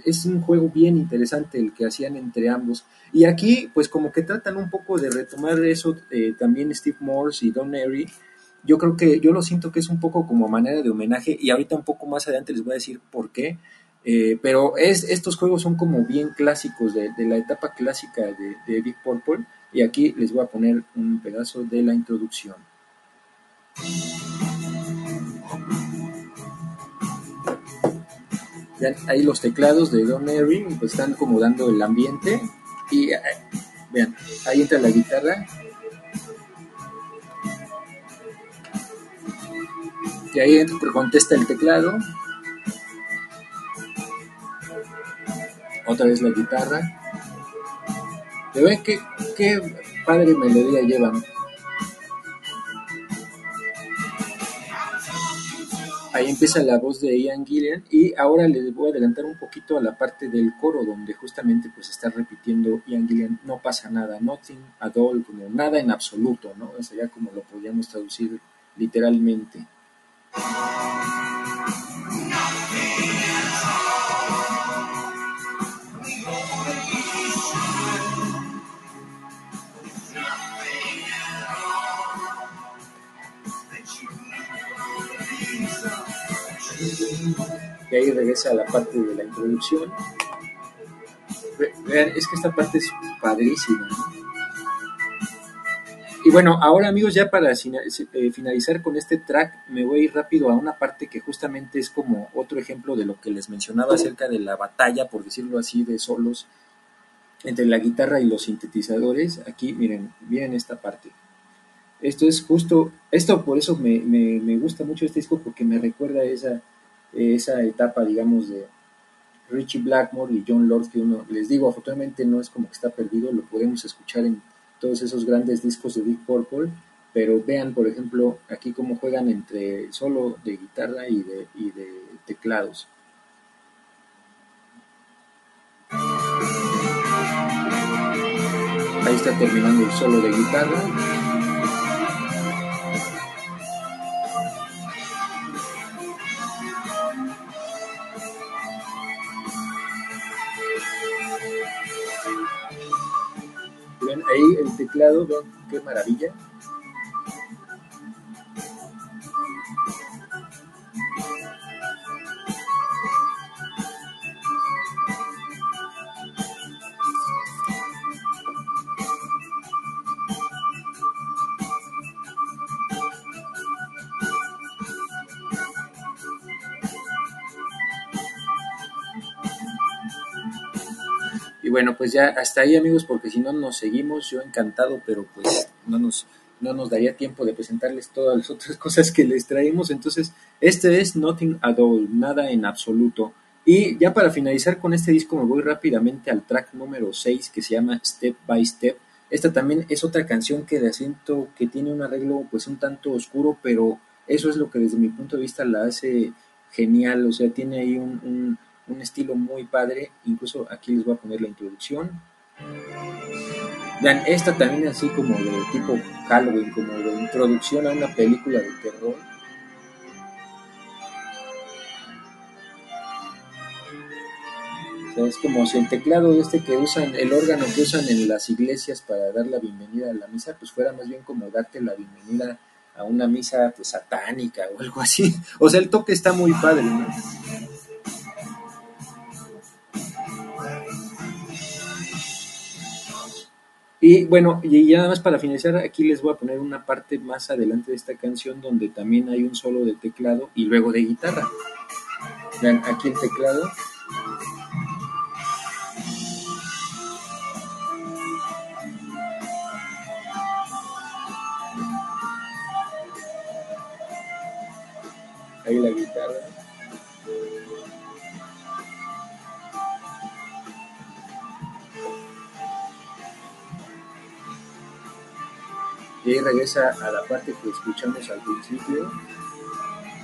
es un juego bien interesante el que hacían entre ambos. Y aquí, pues como que tratan un poco de retomar eso eh, también Steve Morse y Don Airy. Yo creo que yo lo siento que es un poco como manera de homenaje y ahorita un poco más adelante les voy a decir por qué. Eh, pero es, estos juegos son como bien clásicos de, la etapa clásica de, de, Deep Purple y aquí les voy a poner un pedazo de la introducción. Vean, ahí los teclados de Don Airy pues, están como dando el ambiente y eh, vean, ahí entra la guitarra y ahí contesta el teclado otra vez la guitarra. ¿Ya ven qué, qué padre melodía llevan? Ahí empieza la voz de Ian Gillian y ahora les voy a adelantar un poquito a la parte del coro donde justamente pues está repitiendo Ian Gillian, no pasa nada, nothing at all, como nada en absoluto, ¿no? Sería como lo podríamos traducir literalmente. Y ahí regresa a la parte de la introducción. Vean, es que esta parte es padrísima. Y bueno, ahora amigos, ya para finalizar con este track, me voy a ir rápido a una parte que justamente es como otro ejemplo de lo que les mencionaba acerca de la batalla, por decirlo así, de solos entre la guitarra y los sintetizadores. Aquí, miren, miren esta parte. Esto es justo, esto por eso me, me, me gusta mucho este disco, porque me recuerda esa, esa etapa, digamos, de Richie Blackmore y John Lord, que uno, les digo, afortunadamente no es como que está perdido, lo podemos escuchar en todos esos grandes discos de Deep Purple, pero vean, por ejemplo, aquí cómo juegan entre solo de guitarra y de, y de teclados. Ahí está terminando el solo de guitarra. Teclado, ven qué maravilla. Bueno, pues ya hasta ahí amigos, porque si no nos seguimos, yo encantado, pero pues no nos, no nos daría tiempo de presentarles todas las otras cosas que les traemos. Entonces, este es Nothing at All, nada en absoluto. Y ya para finalizar con este disco me voy rápidamente al track número 6 que se llama Step by Step. Esta también es otra canción que de siento que tiene un arreglo pues un tanto oscuro, pero eso es lo que desde mi punto de vista la hace genial. O sea, tiene ahí un, un un estilo muy padre, incluso aquí les voy a poner la introducción. Vean, esta también así como de tipo Halloween, como de introducción a una película de terror. Es como si el teclado este que usan, el órgano que usan en las iglesias para dar la bienvenida a la misa, pues fuera más bien como darte la bienvenida a una misa pues, satánica o algo así. O sea, el toque está muy padre, ¿no? Y bueno, y ya nada más para finalizar, aquí les voy a poner una parte más adelante de esta canción donde también hay un solo de teclado y luego de guitarra. Vean, aquí el teclado. Ahí la guitarra. Y regresa a la parte que escuchamos al principio.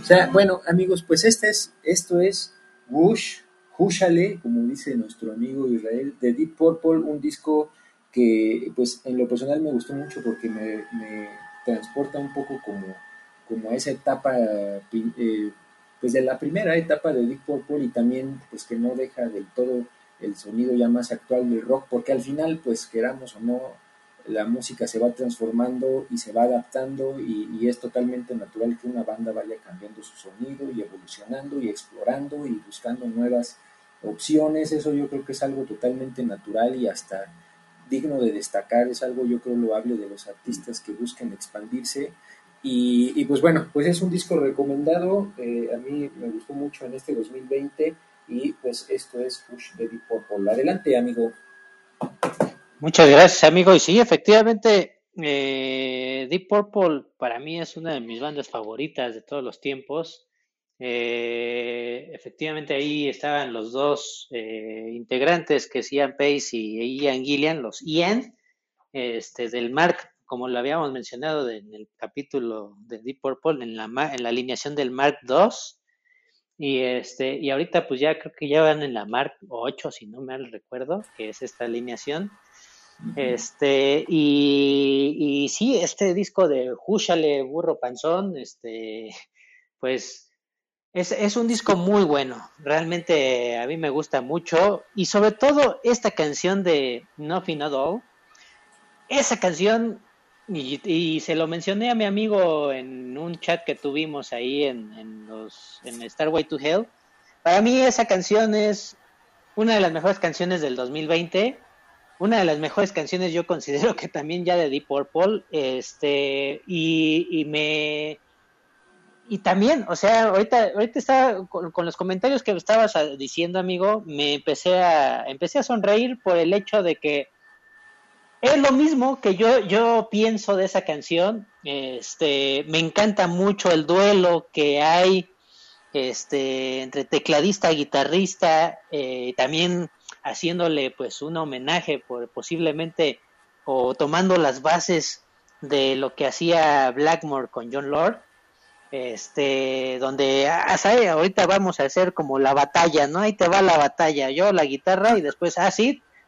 O sea, bueno, amigos, pues este es, esto es Wush, Hushale, como dice nuestro amigo Israel, de Deep Purple, un disco que, pues, en lo personal me gustó mucho porque me, me transporta un poco como, como a esa etapa, eh, pues, de la primera etapa de Deep Purple y también, pues, que no deja del todo el sonido ya más actual del rock, porque al final, pues, queramos o no, la música se va transformando y se va adaptando y, es totalmente natural que una banda vaya cambiando su sonido y evolucionando y explorando y buscando nuevas opciones. Eso yo creo que es algo totalmente natural y hasta digno de destacar. Es algo yo creo loable de los artistas que busquen expandirse. Y, y pues bueno, pues es un disco recomendado. Eh, a mí me gustó mucho en este 2020 y pues esto es Push de Deep Purple. Adelante, amigo. Muchas gracias, amigo. Y sí, efectivamente, eh, Deep Purple para mí es una de mis bandas favoritas de todos los tiempos. Eh, efectivamente, ahí estaban los dos eh, integrantes, que es Ian Pace y Ian Gillian, los Ian, este, del Mark, como lo habíamos mencionado en el capítulo de Deep Purple, en la, en la alineación del Mark II. Y este, y ahorita pues ya creo que ya van en la Mark 8, si no mal recuerdo, que es esta alineación. Este, y, y sí, este disco de Júchale Burro Panzón, este, pues es, es, un disco muy bueno. Realmente a mí me gusta mucho. Y sobre todo esta canción de Nothing at All. Esa canción, y, y, se lo mencioné a mi amigo en un chat que tuvimos ahí en, en, los, en Starway to Hell. Para mí esa canción es una de las mejores canciones del 2020 una de las mejores canciones yo considero que también ya de Deep Purple, este, y, y me, y también, o sea, ahorita, ahorita estaba con, los comentarios que estabas diciendo, amigo, me empecé a, empecé a sonreír por el hecho de que es lo mismo que yo, yo pienso de esa canción, este, me encanta mucho el duelo que hay, este, entre tecladista guitarrista, eh, también haciéndole pues un homenaje por posiblemente o tomando las bases de lo que hacía Blackmore con John Lord este donde ah, ¿sabe? ahorita vamos a hacer como la batalla no ahí te va la batalla yo la guitarra y después ah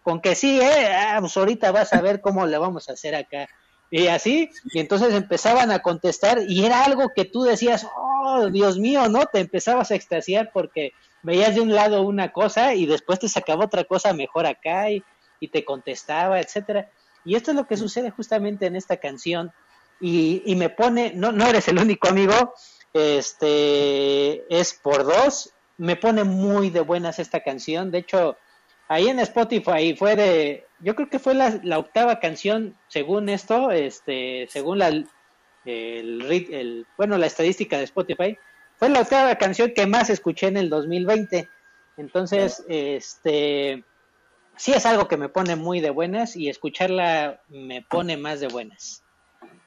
con que sí eh ah, pues ahorita vas a ver cómo le vamos a hacer acá y así y entonces empezaban a contestar y era algo que tú decías oh Dios mío no te empezabas a extasiar porque veías de un lado una cosa y después te sacaba otra cosa mejor acá y, y te contestaba, etcétera. Y esto es lo que sucede justamente en esta canción. Y, y, me pone, no, no eres el único amigo, este es por dos, me pone muy de buenas esta canción, de hecho ahí en Spotify fue de, yo creo que fue la, la octava canción según esto, este, según la, el, el, bueno, la estadística de Spotify, fue la octava canción que más escuché en el 2020. Entonces, este, sí es algo que me pone muy de buenas y escucharla me pone más de buenas.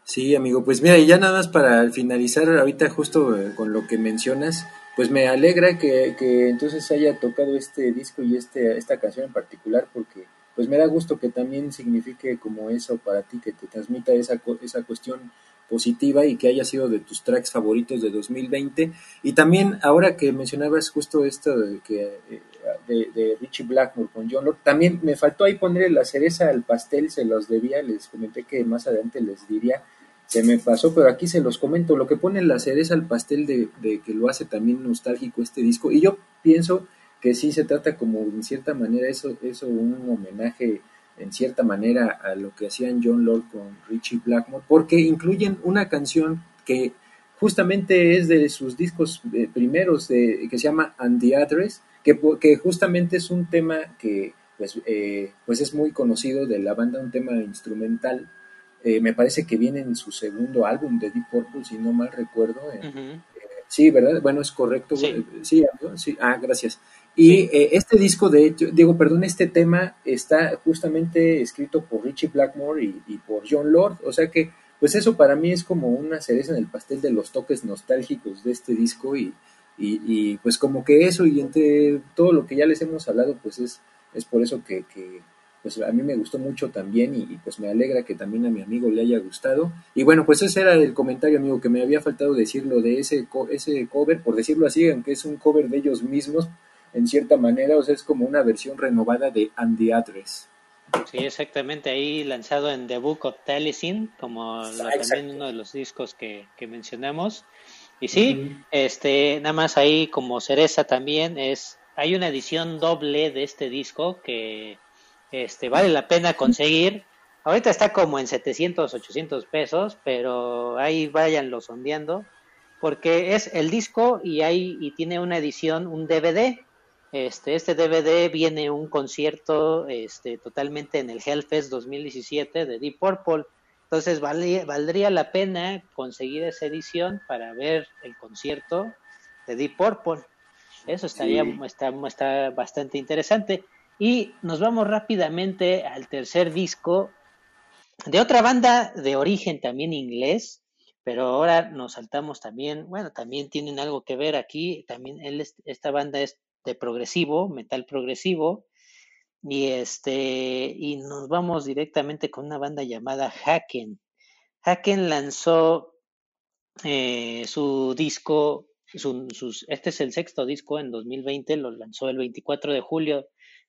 Sí, amigo, pues mira, y ya nada más para finalizar ahorita justo eh, con lo que mencionas, pues me alegra que, que entonces haya tocado este disco y este, esta canción en particular porque pues me da gusto que también signifique como eso para ti, que te transmita esa, esa cuestión positiva y que haya sido de tus tracks favoritos de 2020. Y también ahora que mencionabas justo esto de que eh, de, Richie Blackmore con John Lord. También me faltó ahí ponerle la cereza al pastel, se los debía, les comenté que más adelante les diría, se me pasó, pero aquí se los comento, lo que pone la cereza al pastel de, de que lo hace también nostálgico este disco, y yo pienso que sí se trata como en cierta manera eso, eso un homenaje en cierta manera a lo que hacían John Lord con Richie Blackmore, porque incluyen una canción que justamente es de sus discos eh, primeros, de, que se llama And the Address, que, que justamente es un tema que pues, eh, pues es muy conocido de la banda, un tema instrumental. Eh, me parece que viene en su segundo álbum de Deep Purple, si no mal recuerdo. Eh, sí, ¿verdad? Bueno, es correcto. Sí. eh, Sí, ¿no? sí. Ah, gracias. Y Sí. eh, este disco, de hecho, digo, perdón, este tema está justamente escrito por Richie Blackmore y, y por John Lord, o sea que, pues eso para mí es como una cereza en el pastel de los toques nostálgicos de este disco y, y, y, pues como que eso y entre todo lo que ya les hemos hablado, pues es, es por eso que, que, pues a mí me gustó mucho también y, y, pues me alegra que también a mi amigo le haya gustado. Y bueno, pues ese era el comentario, amigo, que me había faltado decirlo de ese, co- ese cover, por decirlo así, aunque es un cover de ellos mismos, en cierta manera, o sea, es como una versión renovada de And the Address. Sí, exactamente, ahí lanzado en The Book of Taliesin, como lo- también uno de los discos que, que mencionamos. Y sí, este, nada más ahí como cereza también es, hay una edición doble de este disco que este, vale la pena conseguir. Ahorita está como en 700, 800 pesos, pero ahí váyanlo sondeando, porque es el disco y hay y tiene una edición, un DVD. Este, este DVD viene un concierto este, totalmente en el Hellfest 2017 de Deep Purple. Entonces valdría, valdría la pena conseguir esa edición para ver el concierto de Deep Purple. Eso estaría, Sí. está, está bastante interesante. Y nos vamos rápidamente al tercer disco de otra banda de origen también inglés, pero ahora nos saltamos también, bueno, también tienen algo que ver aquí, también él es- esta banda es de progresivo, metal progresivo, y este, y nos vamos directamente con una banda llamada Haken. Haken lanzó eh, su disco, su- sus, este es el sexto disco en 2020, lo lanzó el 24 de julio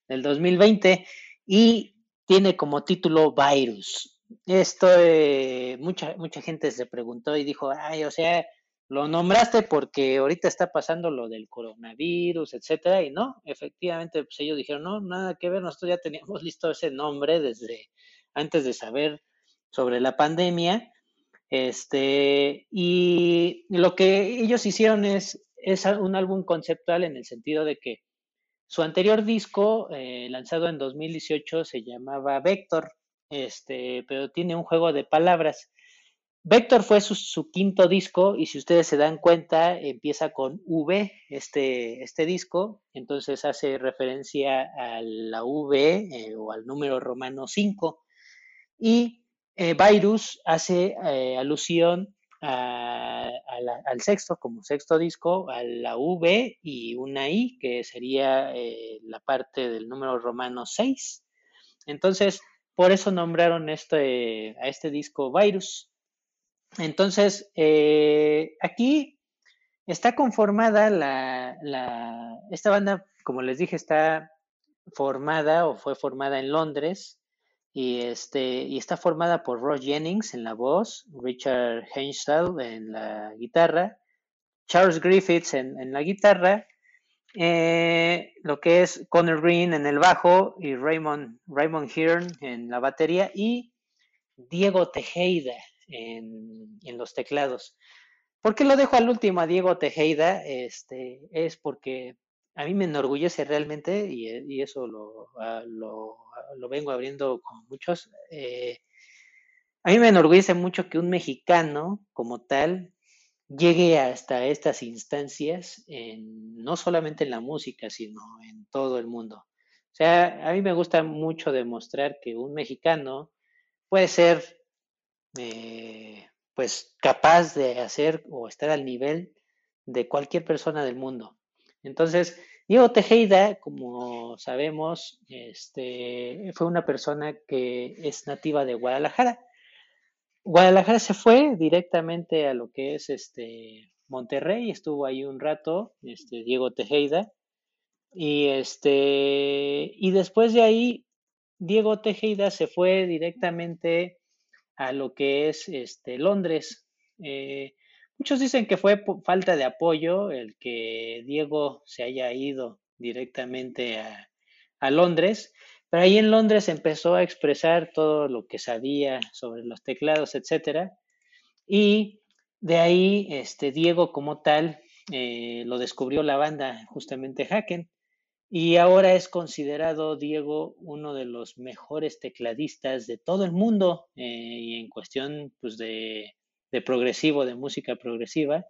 del 2020 y tiene como título Virus. Esto, eh, mucha, mucha gente se preguntó y dijo, ay, o sea, lo nombraste porque ahorita está pasando lo del coronavirus, etcétera, y no, efectivamente, pues ellos dijeron, no, nada que ver, nosotros ya teníamos listo ese nombre desde antes de saber sobre la pandemia, este, y lo que ellos hicieron es, es un álbum conceptual en el sentido de que su anterior disco, eh, lanzado en 2018, se llamaba Vector, este, pero tiene un juego de palabras. Vector fue su, quinto disco y si ustedes se dan cuenta, empieza con V, este, este disco, entonces hace referencia a la V eh, o al número romano 5 y eh, Virus hace eh, alusión al sexto, como sexto disco, a la V y una I, que sería eh, la parte del número romano 6. Entonces, por eso nombraron este, a este disco Virus. Entonces, eh, aquí está conformada la, esta banda, como les dije, está formada o fue formada en Londres y, este, y está formada por Ross Jennings en la voz, Richard Henshaw en la guitarra, Charles Griffiths en, en la guitarra, eh, lo que es Connor Green en el bajo y Raymond, Raymond Hearn en la batería y Diego Tejeda en, los teclados. ¿Por qué lo dejo al último a Diego Tejeda? Este, es porque a mí me enorgullece realmente, y, y eso lo, ah, lo, lo vengo abriendo con muchos, eh, a mí me enorgullece mucho que un mexicano como tal llegue hasta estas instancias, no solamente en la música, sino en todo el mundo. O sea, a mí me gusta mucho demostrar que un mexicano puede ser pues capaz de hacer o estar al nivel de cualquier persona del mundo. Entonces, Diego Tejeda, como sabemos, este, fue una persona que es nativa de Guadalajara. Guadalajara se fue directamente a lo que es este Monterrey, estuvo ahí un rato, este Diego Tejeda, Y este, y después de ahí, Diego Tejeda se fue directamente a lo que es este, Londres. Eh, muchos dicen que fue falta de apoyo el que Diego se haya ido directamente a, a Londres, pero ahí en Londres empezó a expresar todo lo que sabía sobre los teclados, etcétera, y de ahí este, Diego como tal eh, lo descubrió la banda justamente Haken. Y ahora es considerado Diego uno de los mejores tecladistas de todo el mundo eh, y en cuestión pues, de, de progresivo, de música progresiva.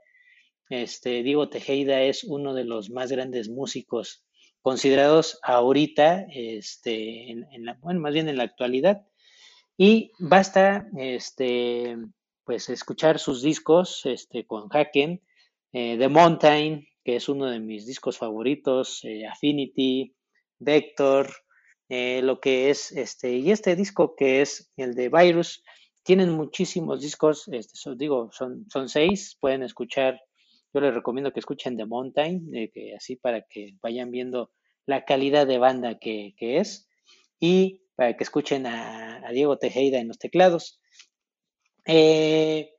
Este, Diego Tejeda es uno de los más grandes músicos considerados ahorita, este, en, la, bueno, más bien en la actualidad. Y basta este, pues, escuchar sus discos este, con Haken, eh, The Mountain, que es uno de mis discos favoritos, eh, Affinity, Vector, eh, lo que es este, y este disco que es el de Virus, tienen muchísimos discos, este, digo, son, son seis, pueden escuchar, yo les recomiendo que escuchen The Mountain, eh, que así para que vayan viendo la calidad de banda que, que es, y para que escuchen a, a Diego Tejeda en los teclados. Eh,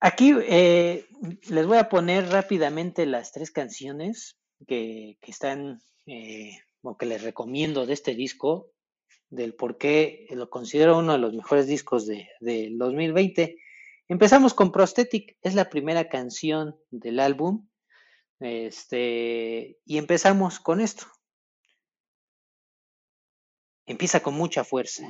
Aquí eh, les voy a poner rápidamente las tres canciones que, están eh, o que les recomiendo de este disco, del por qué lo considero uno de los mejores discos de, del 2020. Empezamos con Prosthetic, es la primera canción del álbum, este, y empezamos con esto. Empieza con mucha fuerza.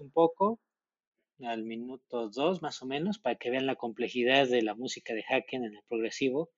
Un poco al minuto 2 más o menos para que vean la complejidad de la música de Haken en el progresivo.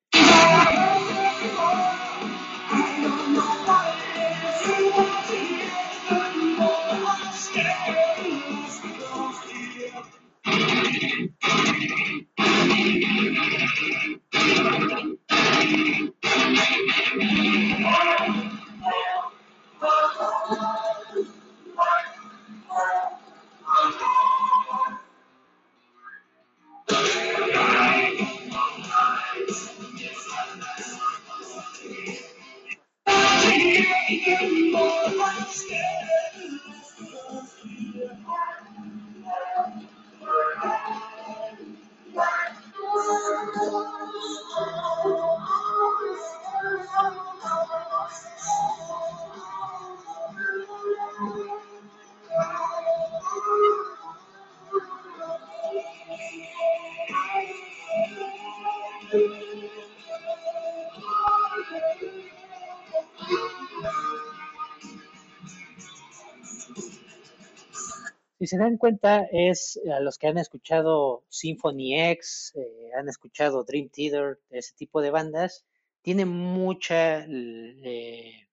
Se dan cuenta, es a los que han escuchado Symphony X, eh, han escuchado Dream Theater, ese tipo de bandas, tiene mucha, eh,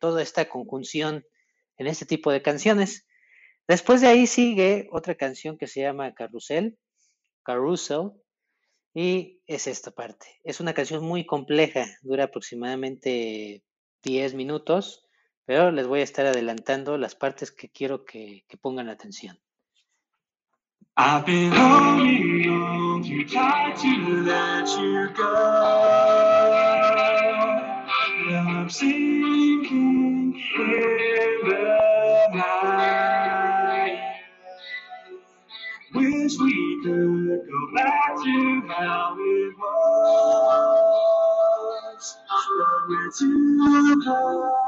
toda esta conjunción en este tipo de canciones. Después de ahí sigue otra canción que se llama Carrusel, Carousel, y es esta parte. Es una canción muy compleja, dura aproximadamente 10 minutos, pero les voy a estar adelantando las partes que quiero que, que pongan atención. I've been holding on too tight to let you go. Now I'm sinking in the night. Wish we could go back to how it was. But we're too close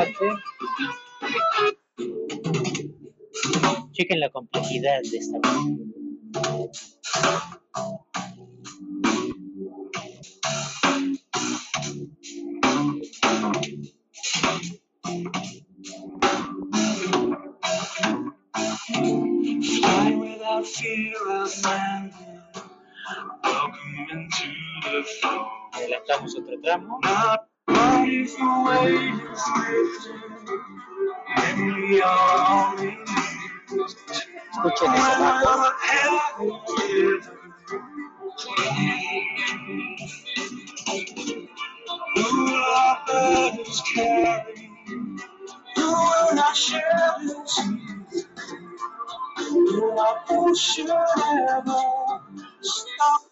parte. Chequen la complejidad de esta parte. Fly without fear of landing. Welcome into the flow. Adelantamos otro tramo. Ready for waves drifting. When we are only Escuchen esa parte. Who our burdens carry, who will not share this Who our push ever stop.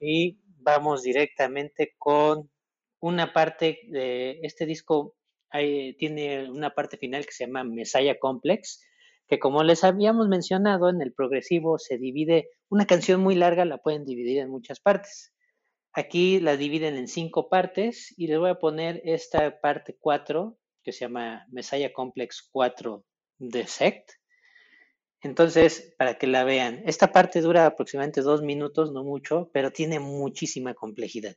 Y vamos directamente con una parte de este disco. Tiene una parte final que se llama Messiah Complex que como les habíamos mencionado en el progresivo se divide una canción muy larga la pueden dividir en muchas partes. Aquí la dividen en cinco partes y les voy a poner esta parte 4 que se llama Messiah Complex 4 de Sect entonces, para que la vean, esta parte dura aproximadamente dos minutos, no mucho, pero tiene muchísima complejidad.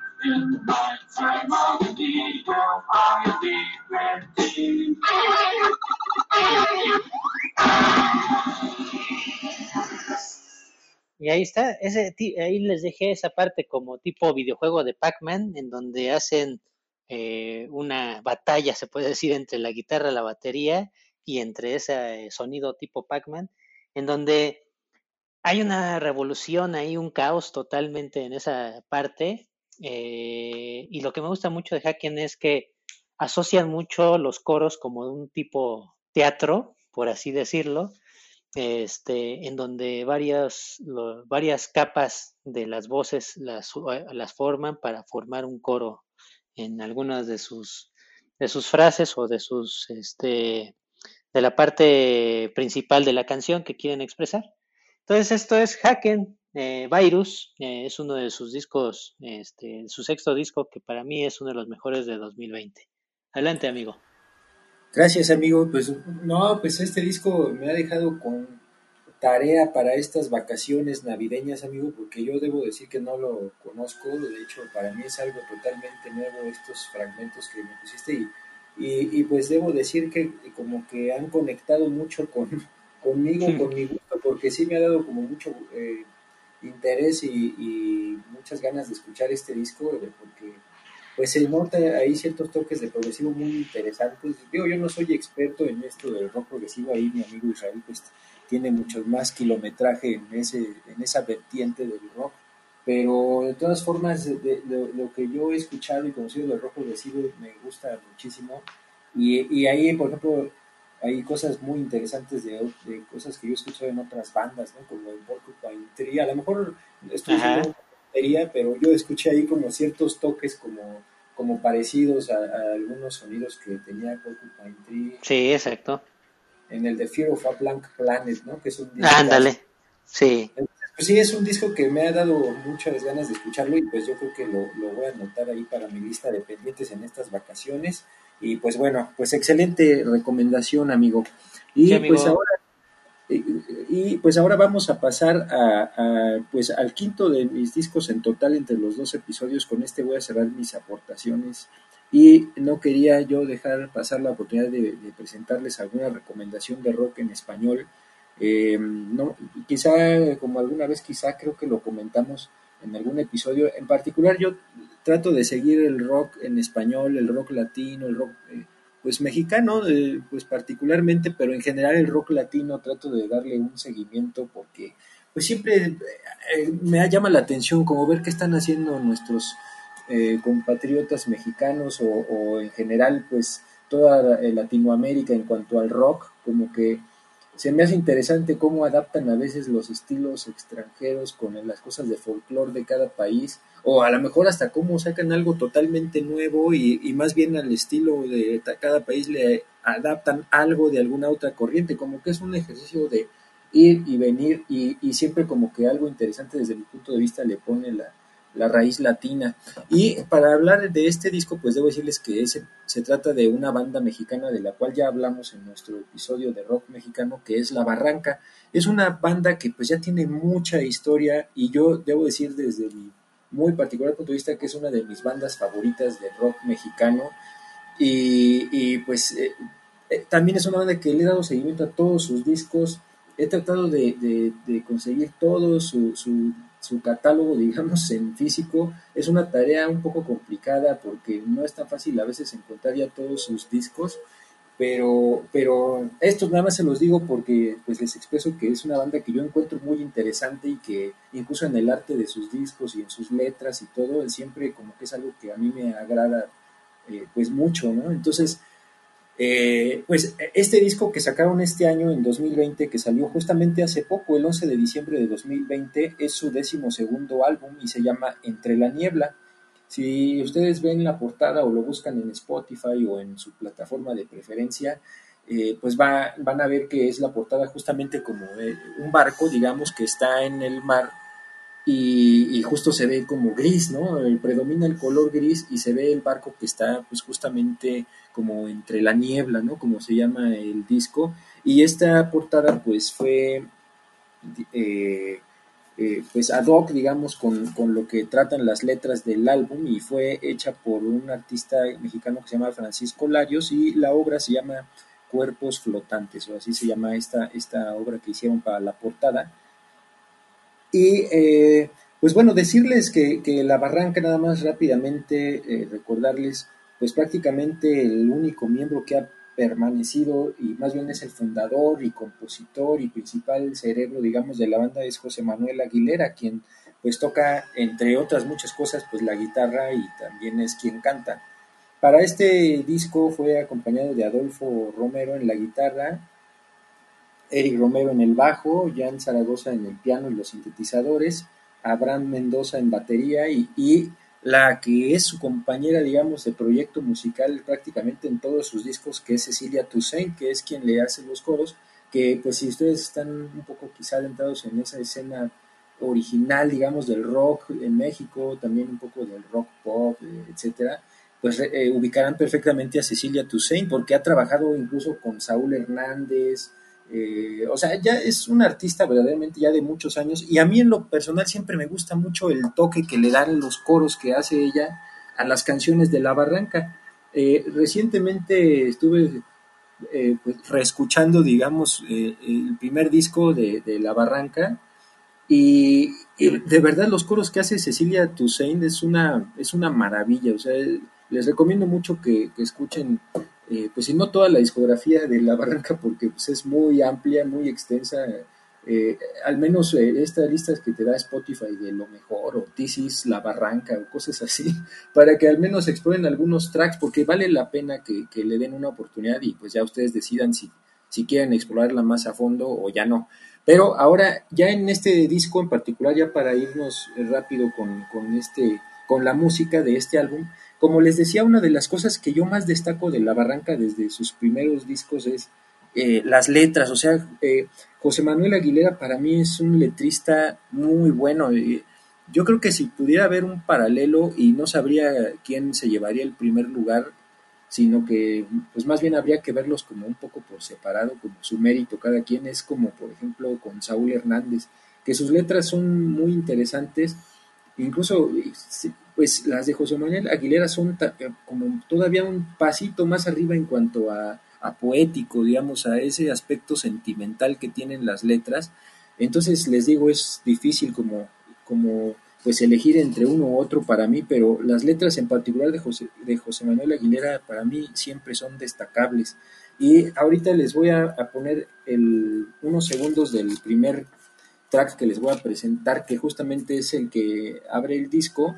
Y ahí está, ese, ahí les dejé esa parte como tipo videojuego de Pac-Man, en donde hacen eh, una batalla, se puede decir, entre la guitarra, la batería y entre ese eh, sonido tipo Pac-Man, en donde hay una revolución ahí, un caos totalmente en esa parte. Eh, y lo que me gusta mucho de Haken es que asocian mucho los coros como un tipo teatro, por así decirlo, este, en donde varias, varias capas de las voces las, eh, las forman para formar un coro en algunas de sus, de sus frases o de sus, este, de la parte principal de la canción que quieren expresar. Entonces esto es Haken, eh, Virus, eh, es uno de sus discos, este, su sexto disco que para mí es uno de los mejores de 2020. Adelante, amigo. Gracias, amigo. Pues no, pues este disco me ha dejado con tarea para estas vacaciones navideñas, amigo, porque yo debo decir que no lo conozco. De hecho, para mí es algo totalmente nuevo estos fragmentos que me pusiste y, y, y pues debo decir que como que han conectado mucho con, conmigo, con mi gusto, porque sí me ha dado como mucho eh, interés y, y muchas ganas de escuchar este disco, porque pues se nota ahí ciertos toques de progresivo muy interesantes. Digo, yo no soy experto en esto del rock progresivo, ahí mi amigo Israel pues tiene mucho más kilometraje en, ese, en esa vertiente del rock, pero de todas formas de, de- de lo que yo he escuchado y conocido del rock progresivo me gusta muchísimo y, y ahí, por ejemplo, hay cosas muy interesantes de, de cosas que yo he escuchado en otras bandas, ¿no? Como en Porcupine Tree, a lo mejor estoy diciendo pero yo escuché ahí como ciertos toques como, como parecidos a, a algunos sonidos que tenía Porcupine Tree Sí, exacto. en el de Fear of a Blank Planet, ¿no? Que es un disco Ándale. Sí. pues sí, es un disco que me ha dado muchas ganas de escucharlo y pues yo creo que lo, lo voy a anotar ahí para mi lista de pendientes en estas vacaciones. Y pues bueno, pues excelente recomendación, amigo. Y Sí, amigo. pues ahora y, pues ahora vamos a pasar a, a, pues al quinto de mis discos en total entre los dos episodios. Con este voy a cerrar mis aportaciones y no quería yo dejar pasar la oportunidad de, presentarles alguna recomendación de rock en español. Eh, no, quizá, como alguna vez, quizá creo que lo comentamos en algún episodio. En particular, yo trato de seguir el rock en español, el rock latino, el rock eh, pues mexicano, eh, pues particularmente, pero en general el rock latino trato de darle un seguimiento porque pues siempre me llama la atención como ver qué están haciendo nuestros eh, compatriotas mexicanos o, en general pues toda Latinoamérica en cuanto al rock, como que se me hace interesante cómo adaptan a veces los estilos extranjeros con las cosas de folclore de cada país, o a lo mejor hasta cómo sacan algo totalmente nuevo y, más bien al estilo de cada país le adaptan algo de alguna otra corriente, como que es un ejercicio de ir y venir y, y siempre como que algo interesante desde mi punto de vista le pone la, la raíz latina. Y para hablar de este disco, pues debo decirles que se trata de una banda mexicana de la cual ya hablamos en nuestro episodio de rock mexicano, que es La Barranca. Es una banda que pues ya tiene mucha historia y yo debo decir desde mi muy particular punto de vista que es una de mis bandas favoritas de rock mexicano. Y, pues eh, eh, también es una banda que le he dado seguimiento a todos sus discos. He tratado de, conseguir todo su catálogo, digamos, en físico es una tarea un poco complicada porque no es tan fácil a veces encontrar ya todos sus discos, pero, pero estos nada más se los digo porque pues les expreso que es una banda que yo encuentro muy interesante y que incluso en el arte de sus discos y en sus letras y todo, siempre como que es algo que a mí me agrada eh, pues mucho, ¿no? Entonces, eh, pues este disco que sacaron este año, en 2020, que salió justamente hace poco, el 11 de diciembre de 2020, es su décimo segundo álbum y se llama Entre la Niebla. Si ustedes ven la portada o lo buscan en Spotify o en su plataforma de preferencia, eh, pues va, van a ver que es la portada justamente como eh, un barco, digamos, que está en el mar y, justo se ve como gris, ¿no? predomina el color gris y se ve el barco que está pues justamente como entre la niebla, ¿no? Como se llama el disco. Y esta portada pues fue eh, eh, pues ad hoc, digamos, con, con, lo que tratan las letras del álbum y fue hecha por un artista mexicano que se llama Francisco Larios y la obra se llama Cuerpos Flotantes, o así se llama esta, esta obra que hicieron para la portada. Y eh, pues bueno, decirles que, La Barranca, nada más rápidamente recordarles, pues prácticamente el único miembro que ha permanecido y más bien es el fundador y compositor y principal cerebro, digamos, de la banda es José Manuel Aguilera, quien pues toca, entre otras muchas cosas, pues la guitarra y también es quien canta. Para este disco fue acompañado de Adolfo Romero en la guitarra, Eric Romero en el bajo, Jan Zaragoza en el piano y los sintetizadores, Abraham Mendoza en batería y, la que es su compañera, digamos, de proyecto musical prácticamente en todos sus discos, que es Cecilia Toussaint, que es quien le hace los coros, que pues si ustedes están un poco quizá adentrados en esa escena original, digamos, del rock en México, también un poco del rock pop, eh, etcétera, pues eh, ubicarán perfectamente a Cecilia Toussaint, porque ha trabajado incluso con Saúl Hernández, eh, o sea, ya es un artista verdaderamente ya de muchos años y a mí en lo personal siempre me gusta mucho el toque que le dan los coros que hace ella a las canciones de La Barranca. Eh, recientemente estuve eh, pues, reescuchando, digamos, el primer disco de, La Barranca y, de verdad los coros que hace Cecilia Toussaint es una, es una maravilla. O sea, les recomiendo mucho que, que escuchen eh, pues si no toda la discografía de La Barranca, porque pues, es muy amplia, muy extensa, eh, al menos eh, esta lista que te da Spotify de lo mejor, o This La Barranca, o cosas así, para que al menos exploren algunos tracks, porque vale la pena que, le den una oportunidad y pues ya ustedes decidan si, si quieren explorarla más a fondo o ya no. Pero ahora, ya en este disco en particular, ya para irnos rápido con, con, este, con la música de este álbum, como les decía, una de las cosas que yo más destaco de La Barranca desde sus primeros discos es eh, las letras. O sea, eh, José Manuel Aguilera para mí es un letrista muy bueno. Eh, yo creo que si pudiera haber un paralelo y no sabría quién se llevaría el primer lugar, sino que pues más bien habría que verlos como un poco por separado, como su mérito cada quien es como por ejemplo con Saúl Hernández, que sus letras son muy interesantes incluso pues las de José Manuel Aguilera son eh, como todavía un pasito más arriba en cuanto a, a poético, digamos, a ese aspecto sentimental que tienen las letras. Entonces les digo, es difícil como, como pues elegir entre uno u otro para mí, pero las letras en particular de José, de José Manuel Aguilera para mí siempre son destacables. Y ahorita les voy a, poner unos segundos del primer track que les voy a presentar, que justamente es el que abre el disco,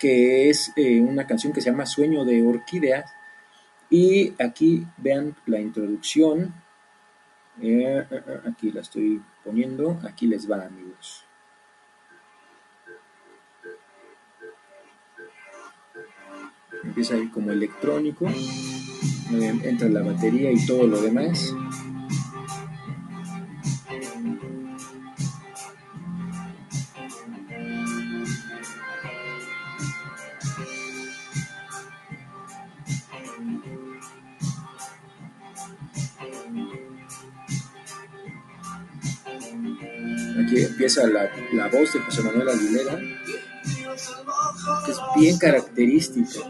que es eh, una canción que se llama Sueño de Orquídeas. Y aquí vean la introducción. Eh, eh, aquí la estoy poniendo. Aquí les va, amigos. Empieza ahí como electrónico. entra la batería y todo lo demás. Empieza la, la voz de José Manuel Aguilera, que es bien característica.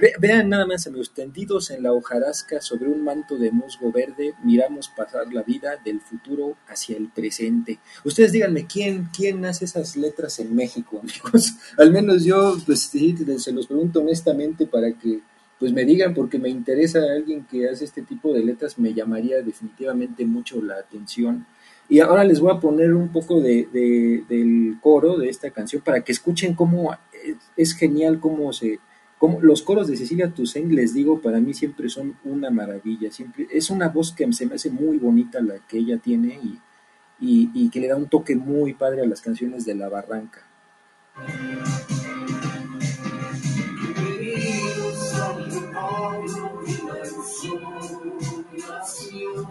Ve- vean nada más, amigos, tendidos en la hojarasca sobre un manto de musgo verde, miramos pasar la vida del futuro hacia el presente. Ustedes díganme, ¿quién, quién hace esas letras en México, amigos? Al menos yo, pues se los pregunto honestamente para que pues me digan, porque me interesa alguien que hace este tipo de letras, me llamaría definitivamente mucho la atención. Y ahora les voy a poner un poco de, de- del coro de esta canción para que escuchen cómo es, genial cómo se... Cómo, los coros de Cecilia Toussaint, les digo, para mí siempre son una maravilla. Siempre, es una voz que se me hace muy bonita la que ella tiene y, y que le da un toque muy padre a las canciones de La Barranca.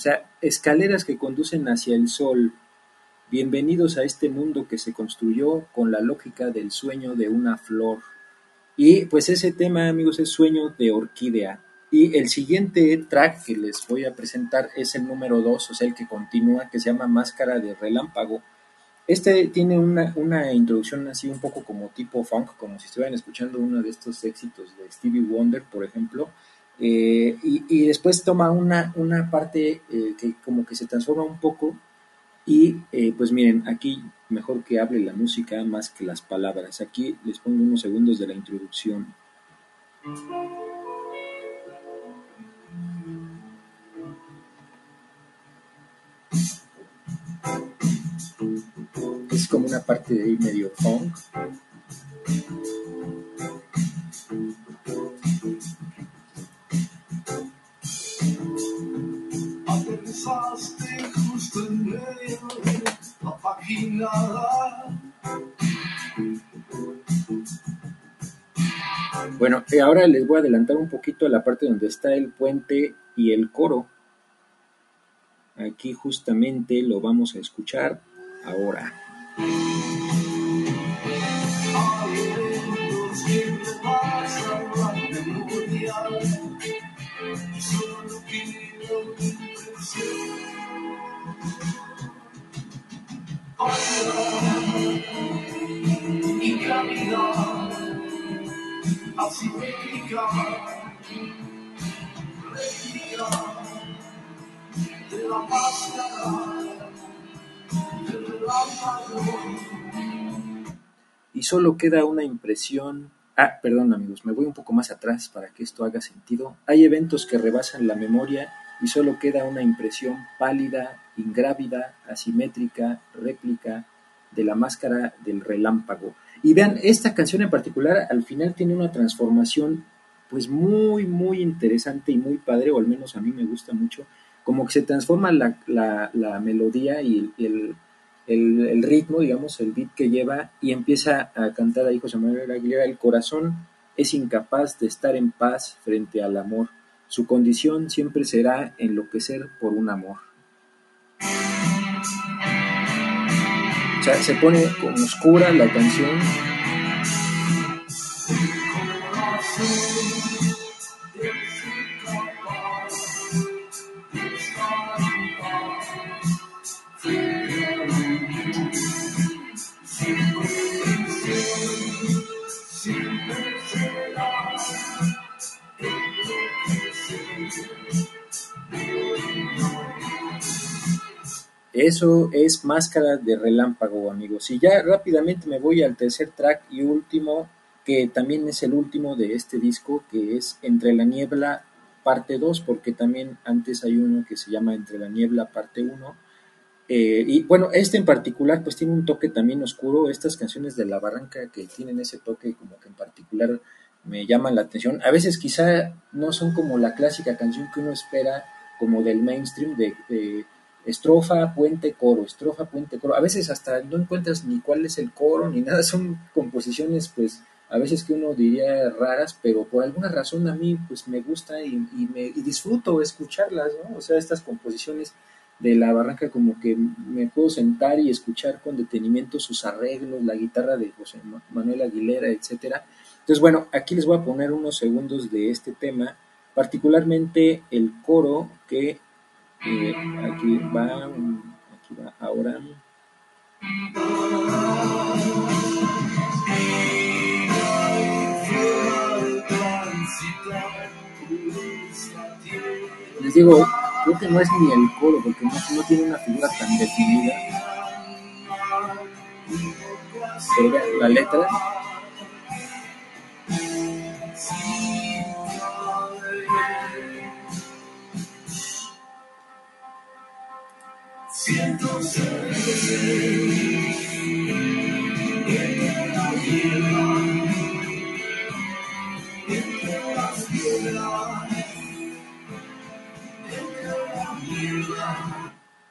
O sea, escaleras que conducen hacia el sol. Bienvenidos a este mundo que se construyó con la lógica del sueño de una flor. Y pues ese tema, amigos, es Sueño de Orquídea. Y el siguiente track que les voy a presentar es el número 2, o sea, el que continúa, que se llama Máscara de Relámpago. Este tiene una, una introducción así un poco como tipo funk, como si estuvieran escuchando uno de estos éxitos de Stevie Wonder, por ejemplo. Eh, y, y después toma una, una parte eh, que como que se transforma un poco y eh, pues miren, aquí mejor que hable la música más que las palabras. Aquí les pongo unos segundos de la introducción. Es como una parte de ahí medio funk. Bueno, eh, ahora les voy a adelantar un poquito a la parte donde está el puente y el coro. Aquí justamente lo vamos a escuchar ahora. Y solo queda una impresión. Ah, perdón amigos, me voy un poco más atrás para que esto haga sentido. Hay eventos que rebasan la memoria y solo queda una impresión pálida, ingrávida, asimétrica, réplica de la máscara del relámpago. Y vean, esta canción en particular al final tiene una transformación pues muy, muy interesante y muy padre, o al menos a mí me gusta mucho, como que se transforma la, la, la melodía y el, el, el, ritmo, digamos, el beat que lleva y empieza a cantar ahí José Manuel Aguilera, el corazón es incapaz de estar en paz frente al amor, su condición siempre será enloquecer por un amor. O sea, se pone como oscura la canción. Eso es Máscara de Relámpago, amigos. Y ya rápidamente me voy al tercer track y último, que también es el último de este disco, que es Entre la Niebla, parte 2, porque también antes hay uno que se llama Entre la Niebla, parte 1. Eh, y bueno, este en particular pues tiene un toque también oscuro. Estas canciones de La Barranca que tienen ese toque como que en particular me llaman la atención. A veces quizá no son como la clásica canción que uno espera como del mainstream de, de estrofa, puente, coro, estrofa, puente, coro. A veces hasta no encuentras ni cuál es el coro ni nada, son composiciones pues a veces que uno diría raras, pero por alguna razón a mí pues me gusta y, me disfruto escucharlas, ¿no? O sea, estas composiciones de la barranca como que me puedo sentar y escuchar con detenimiento sus arreglos, la guitarra de José Manuel Aguilera, etcétera. Entonces, bueno, aquí les voy a poner unos segundos de este tema, particularmente el coro que aquí va, aquí va ahora. Les digo, creo que no es ni el coro, porque no, no tiene una figura tan definida. La letra.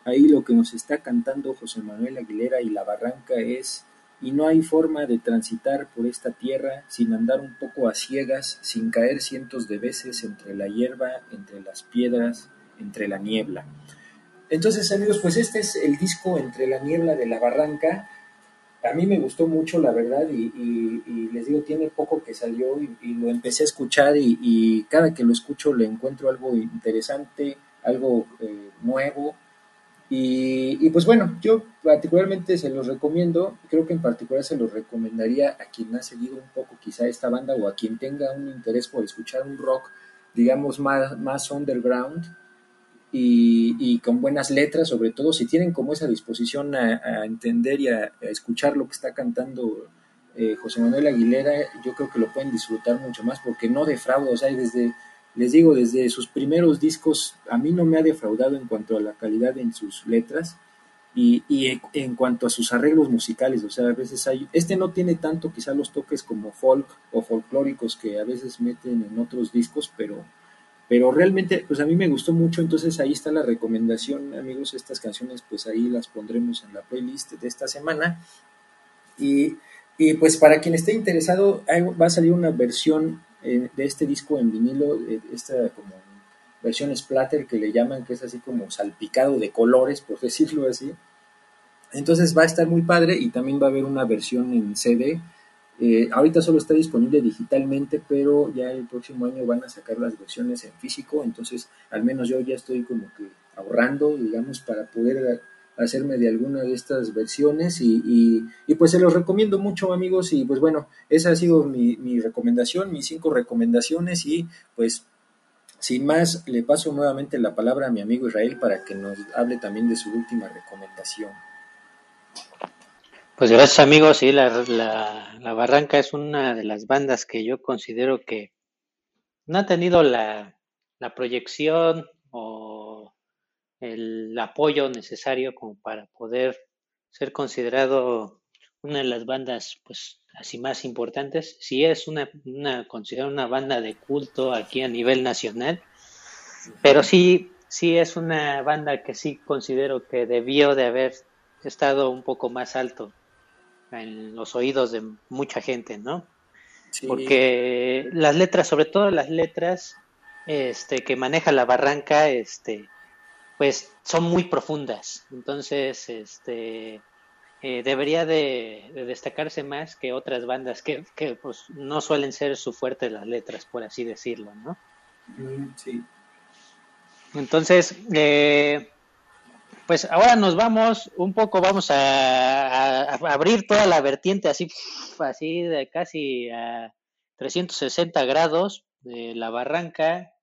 Ahí lo que nos está cantando José Manuel Aguilera y la barranca es y no hay forma de transitar por esta tierra sin andar un poco a ciegas, sin caer cientos de veces entre la hierba, entre las piedras, entre la niebla. Entonces, amigos, pues este es el disco Entre la niebla de la barranca. A mí me gustó mucho, la verdad, y, les digo, tiene poco que salió y, y lo empecé a escuchar y, cada que lo escucho le encuentro algo interesante, algo eh, nuevo. Y, pues bueno, yo particularmente se los recomiendo, creo que en particular se los recomendaría a quien ha seguido un poco quizá esta banda o a quien tenga un interés por escuchar un rock, digamos, más, más underground y, con buenas letras, sobre todo si tienen como esa disposición a, entender y a, a, escuchar lo que está cantando eh, José Manuel Aguilera, yo creo que lo pueden disfrutar mucho más porque no defrauda, o sea, desde, les digo, desde sus primeros discos a mí no me ha defraudado en cuanto a la calidad en sus letras y, y en cuanto a sus arreglos musicales, o sea, a veces hay, este no tiene tanto quizá los toques como folk o folclóricos que a veces meten en otros discos, pero pero realmente pues a mí me gustó mucho, entonces ahí está la recomendación, amigos, estas canciones pues ahí las pondremos en la playlist de esta semana y, y pues para quien esté interesado va a salir una versión eh, de este disco en vinilo, eh, esta versión splatter que le llaman, que es así como salpicado de colores, por decirlo así. Entonces va a estar muy padre y también va a haber una versión en CD eh, ahorita solo está disponible digitalmente, pero ya el próximo año van a sacar las versiones en físico, entonces al menos yo ya estoy como que ahorrando, digamos, para poder hacerme de alguna de estas versiones. Y, y, pues se los recomiendo mucho amigos. Y pues bueno, esa ha sido mi recomendación, mis cinco recomendaciones. Y pues sin más le paso nuevamente la palabra a mi amigo Israel para que nos hable también de su última recomendación. Pues gracias amigos, sí, la, la, la, Barranca es una de las bandas que yo considero que no ha tenido la, la proyección o el apoyo necesario como para poder ser considerado una de las bandas pues así más importantes. Sí es una, una considerada una banda de culto aquí a nivel nacional, pero sí, sí es una banda que sí considero que debió de haber estado un poco más alto en los oídos de mucha gente, ¿no? Sí, Porque las letras, sobre todo las letras este, que maneja la barranca, este, pues son muy profundas. Entonces, este, eh, debería de, de destacarse más que otras bandas que, que pues, no suelen ser su fuerte las letras, por así decirlo, ¿no? mm, sí. Entonces, eh, pues ahora nos vamos un poco, vamos a, a- a abrir toda la vertiente así, así de casi a 360 grados de la barranca,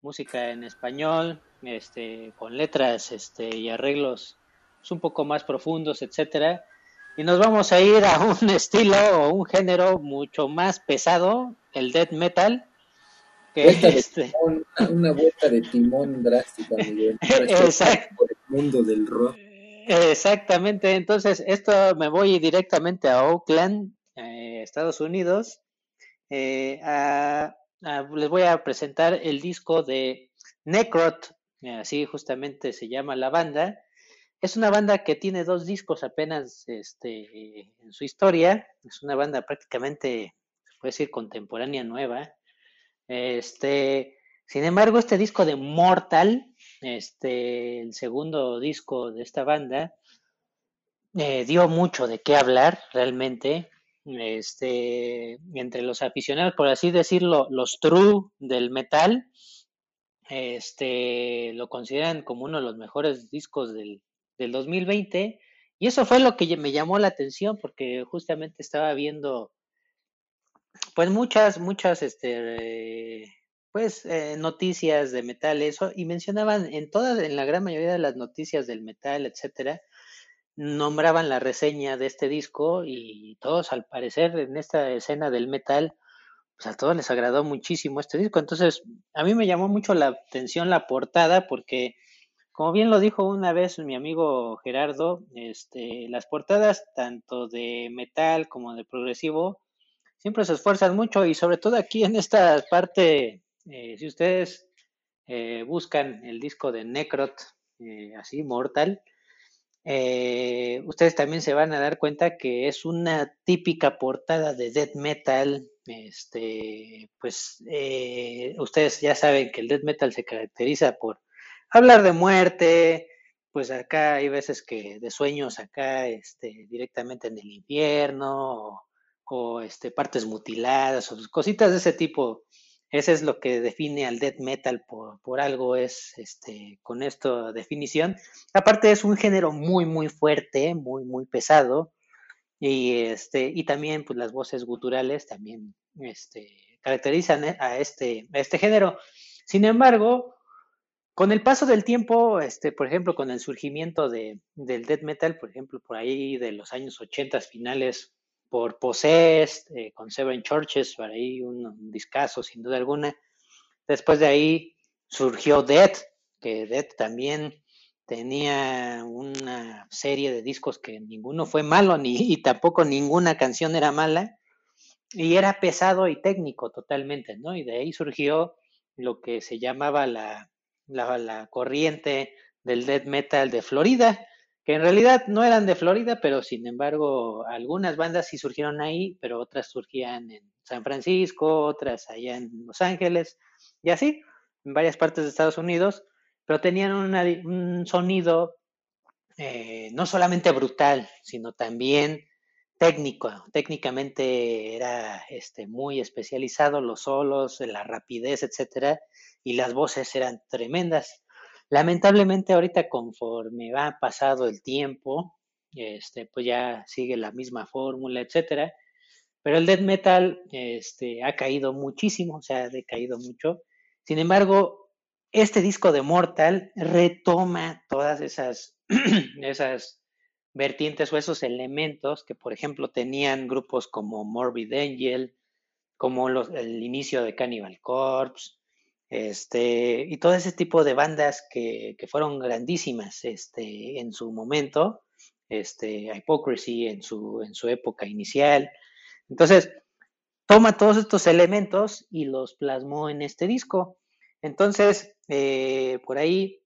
música en español, este, con letras, este, y arreglos un poco más profundos, etcétera. Y nos vamos a ir a un estilo o un género mucho más pesado, el death metal, que de este, timón, una, una vuelta de timón drástica, Miguel. Exacto. Mundo del rock. Exactamente, entonces esto me voy directamente a Oakland, eh, Estados Unidos. Eh, a- a- les voy a presentar el disco de Necrot, eh, así justamente se llama la banda. Es una banda que tiene dos discos apenas este, en su historia. Es una banda prácticamente, se puede decir, contemporánea nueva. Este, sin embargo, este disco de Mortal, este, el segundo disco de esta banda, eh, dio mucho de qué hablar realmente. Este, entre los aficionados, por así decirlo, los true del metal, este, lo consideran como uno de los mejores discos del, del 2020. Y eso fue lo que me llamó la atención porque justamente estaba viendo pues muchas, muchas, este, pues eh, noticias de metal, eso, y mencionaban en todas, en la gran mayoría de las noticias del metal, etcétera, nombraban la reseña de este disco y todos, al parecer, en esta escena del metal, pues a todos les agradó muchísimo este disco. Entonces, a mí me llamó mucho la atención la portada porque, como bien lo dijo una vez mi amigo Gerardo, este, las portadas tanto de metal como de progresivo siempre se esfuerzan mucho y sobre todo aquí en esta parte, eh, si ustedes eh, buscan el disco de Necrot, eh, así, Mortal, eh, ustedes también se van a dar cuenta que es una típica portada de death metal. Este, pues ustedes ya saben que el death metal se caracteriza por hablar de muerte, pues acá hay veces que de sueños acá, este, directamente en el infierno, o, o, este, partes mutiladas, o cositas de ese tipo. Ese es lo que define al death metal por, por algo es este con esta definición. Aparte es un género muy muy fuerte, muy muy pesado y este y también pues las voces guturales también este caracterizan a este a este género. Sin embargo, con el paso del tiempo, este, por ejemplo, con el surgimiento de, del death metal, por ejemplo, por ahí de los años 80 finales, por Possessed, eh, con Seven Churches, por ahí un, un discazo sin duda alguna. Después de ahí surgió Death, que Death también tenía una serie de discos que ninguno fue malo ni, y tampoco ninguna canción era mala y era pesado y técnico totalmente, ¿no? Y de ahí surgió lo que se llamaba la, la, la corriente del death metal de Florida, que en realidad no eran de Florida, pero sin embargo algunas bandas sí surgieron ahí, pero otras surgían en San Francisco, otras allá en Los Ángeles, y así, en varias partes de Estados Unidos, pero tenían un sonido eh, no solamente brutal, sino también técnico, técnicamente era este, muy especializado, los solos, la rapidez, etcétera, y las voces eran tremendas. Lamentablemente ahorita conforme va pasado el tiempo, este, pues ya sigue la misma fórmula, etcétera, pero el death metal este, ha caído muchísimo, o sea, ha decaído mucho. Sin embargo, este disco de Mortal retoma todas esas, esas vertientes o esos elementos que, por ejemplo, tenían grupos como Morbid Angel, como los, el inicio de Cannibal Corpse, este, y todo ese tipo de bandas que, que fueron grandísimas este, en su momento, este, Hypocrisy en su, en su época inicial, Entonces, toma todos estos elementos y los plasmó en este disco. Entonces, eh, por ahí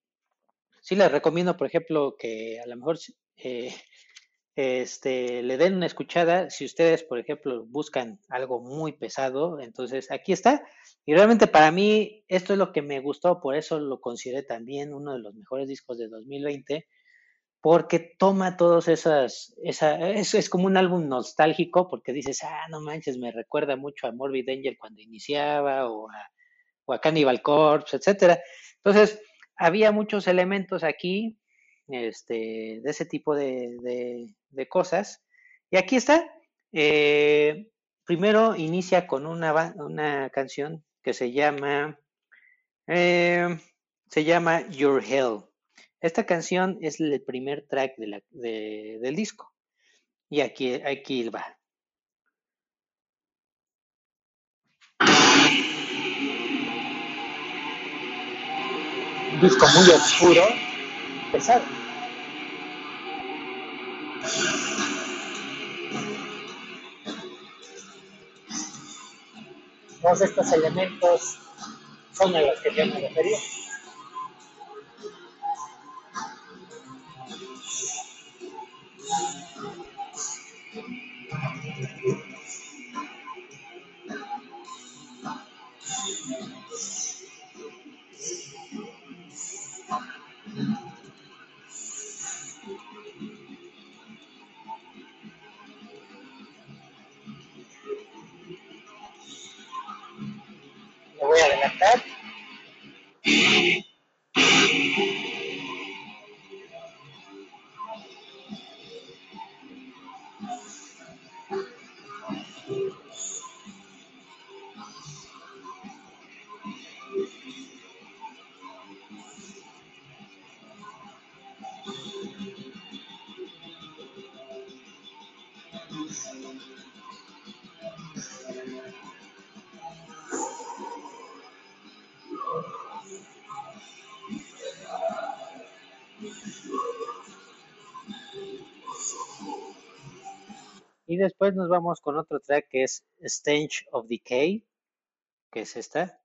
sí les recomiendo, por ejemplo, que a lo mejor eh, este, le den una escuchada. Si ustedes, por ejemplo, buscan algo muy pesado, entonces aquí está. Y realmente para mí esto es lo que me gustó, por eso lo consideré también uno de los mejores discos de 2020, porque toma todos esas, esa, es, es como un álbum nostálgico, porque dices, ah, no manches, me recuerda mucho a Morbid Angel cuando iniciaba, o a, o Cannibal Corpse, etcétera. Entonces, había muchos elementos aquí este, de ese tipo de, de, de cosas. Y aquí está. Eh, primero inicia con una, una, canción que se llama eh, se llama Your Hell. Esta canción es el primer track de la, de, del disco. Y aquí, aquí va. Disco muy oscuro, pesado. Todos estos elementos son a los que yo me. Y después nos vamos con otro track que es Stench of Decay, que es esta.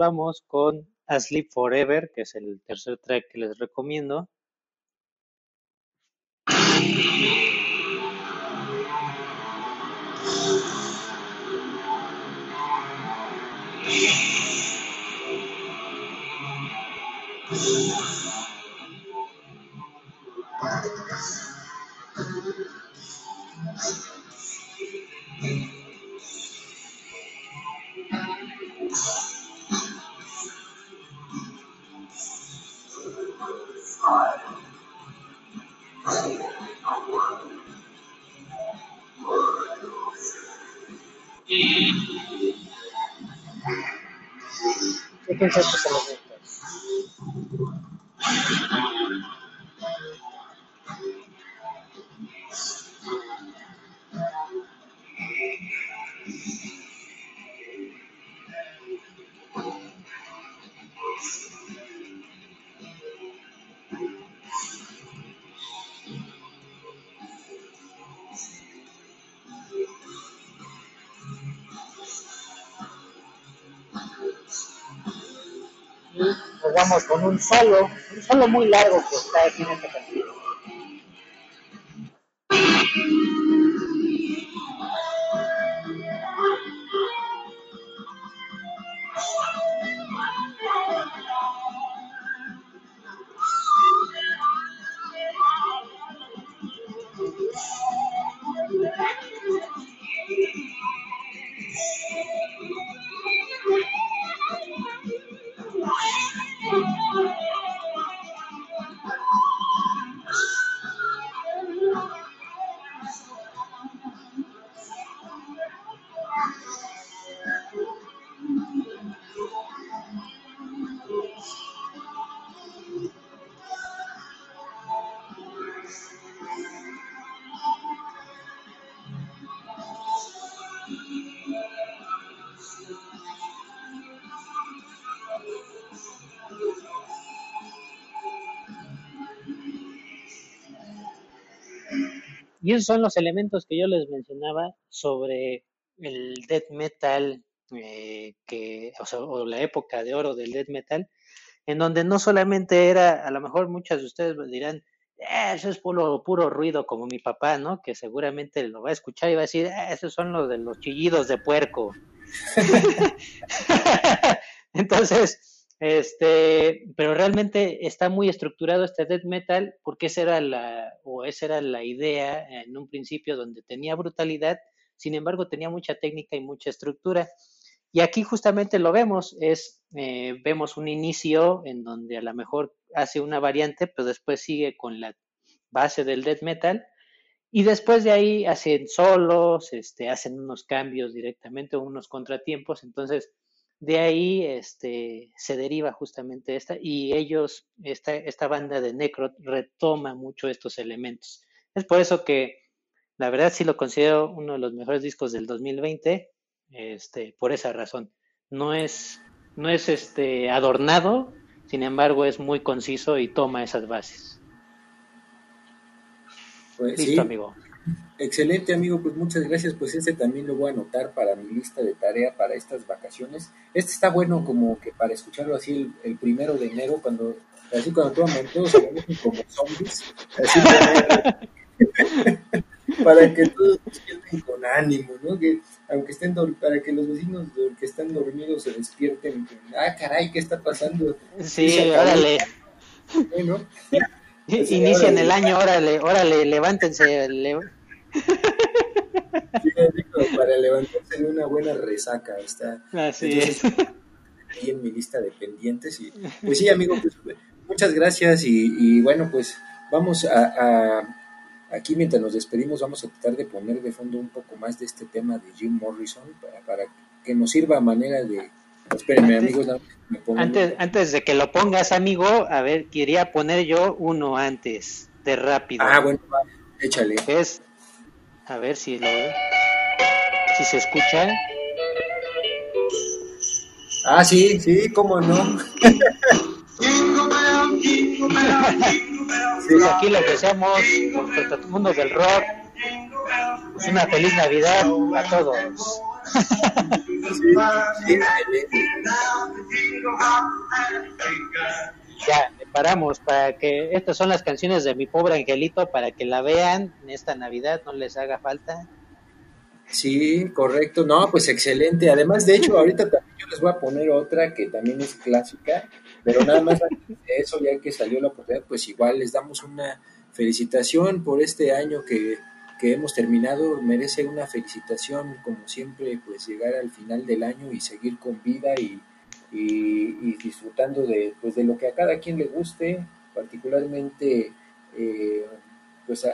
Vamos con Asleep Forever, que es el tercer track que les recomiendo. Fíjense estos elementos. vamos con un solo, un solo muy largo que está aquí en esta canción. Y esos son los elementos que yo les mencionaba sobre el death metal, eh, que, o, sea, o la época de oro del death metal, en donde no solamente era, a lo mejor muchas de ustedes dirán, "Eh, eso es puro, puro ruido como mi papá, ¿no? Que seguramente lo va a escuchar y va a decir, "Ah, esos son los de los chillidos de puerco. Entonces, este, pero realmente está muy estructurado este death metal porque esa era la, o esa era la idea en un principio donde tenía brutalidad, sin embargo tenía mucha técnica y mucha estructura. Y aquí justamente lo vemos, es, eh, vemos un inicio en donde a lo mejor hace una variante, pero después sigue con la base del death metal, y después de ahí hacen solos, este, hacen unos cambios directamente, unos contratiempos, entonces de ahí este, se deriva justamente esta, y ellos, esta, esta banda de Necrot retoma mucho estos elementos. Es por eso que la verdad sí lo considero uno de los mejores discos del 2020, este, por esa razón. No es, no es este, adornado, sin embargo es muy conciso y toma esas bases. Pues Listo, sí, amigo. Excelente amigo, pues muchas gracias, pues ese también lo voy a anotar para mi lista de tarea para estas vacaciones. Este está bueno como que para escucharlo así el, el primero de enero, cuando así cuando todos todos se como zombies, así para, para que todos despierten con ánimo, ¿no? Que aunque estén para que los vecinos que están dormidos se despierten, ah caray, ¿qué está pasando? Sí, órale. Bueno, Inician el año, órale, órale, levántense. le- sí, digo, para levantarse en una buena resaca, está Así Entonces, es. ahí en mi lista de pendientes. Y, pues sí, amigo, pues, muchas gracias y, y bueno, pues vamos a, a- aquí mientras nos despedimos vamos a tratar de poner de fondo un poco más de este tema de Jim Morrison para, para que nos sirva a manera de... Espérenme, Antes- amigos, me pongan- Antes, antes de que lo pongas, amigo, a ver, quería poner yo uno antes, de rápido. Ah, bueno, va, échale. es, a ver si lo, si se escucha. Ah, sí, sí, cómo no. Pues aquí lo que todo el mundo del rock, es una feliz Navidad a todos. Ya, paramos para que estas son las canciones de mi pobre angelito para que la vean en esta Navidad, no les haga falta. Sí, correcto. No, pues excelente. Además, de hecho, ahorita también yo les voy a poner otra que también es clásica, pero nada más de eso, ya que salió la oportunidad, pues igual les damos una felicitación por este año que, que hemos terminado. Merece una felicitación, como siempre, pues llegar al final del año y seguir con vida y, y, disfrutando de, pues, de lo que a cada quien le guste, particularmente, eh, pues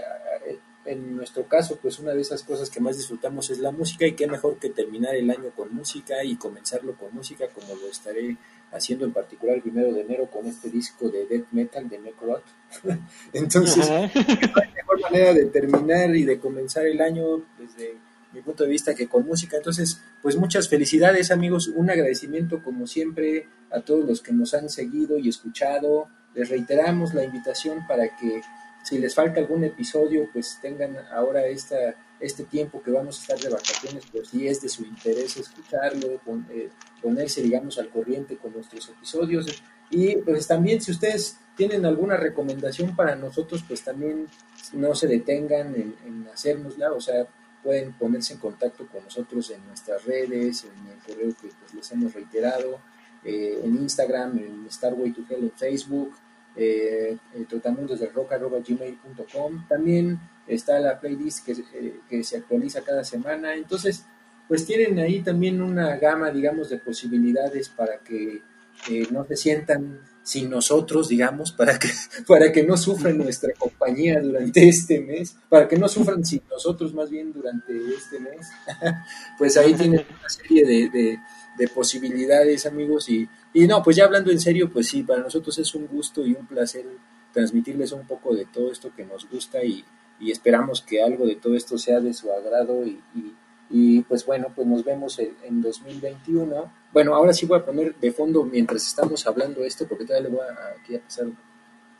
en nuestro caso, pues una de esas cosas que más disfrutamos es la música y qué mejor que terminar el año con música y comenzarlo con música como lo estaré haciendo en particular el primero de enero con este disco de death metal de Necrot. Entonces, Ajá. hay mejor manera de terminar y de comenzar el año desde mi punto de vista que con música. Entonces, pues muchas felicidades amigos, un agradecimiento como siempre a todos los que nos han seguido y escuchado. Les reiteramos la invitación para que si les falta algún episodio, pues tengan ahora esta, este tiempo que vamos a estar de vacaciones, pues si es de su interés escucharlo, pon- eh, ponerse, digamos, al corriente con nuestros episodios. Y pues también si ustedes tienen alguna recomendación para nosotros, pues también no se detengan en, en hacérnosla, o sea, pueden ponerse en contacto con nosotros en nuestras redes, en el correo que pues, les hemos reiterado, eh, en Instagram, en Starway to Hell en Facebook, eh, trotamundos de rock.gmail.com. También está la playlist que, eh, que se actualiza cada semana. Entonces, pues tienen ahí también una gama, digamos, de posibilidades para que eh, no se sientan sin nosotros, digamos, para que, para que no sufran nuestra compañía durante este mes, para que no sufran sin nosotros más bien durante este mes. pues ahí tienen una serie de, de, de posibilidades, amigos. Y, y no, pues ya hablando en serio, pues sí, para nosotros es un gusto y un placer transmitirles un poco de todo esto que nos gusta y, y esperamos que algo de todo esto sea de su agrado y, y, y pues bueno, pues nos vemos en, en, 2021. Bueno, ahora sí voy a poner de fondo mientras estamos hablando esto, porque todavía le voy a, aquí a pasar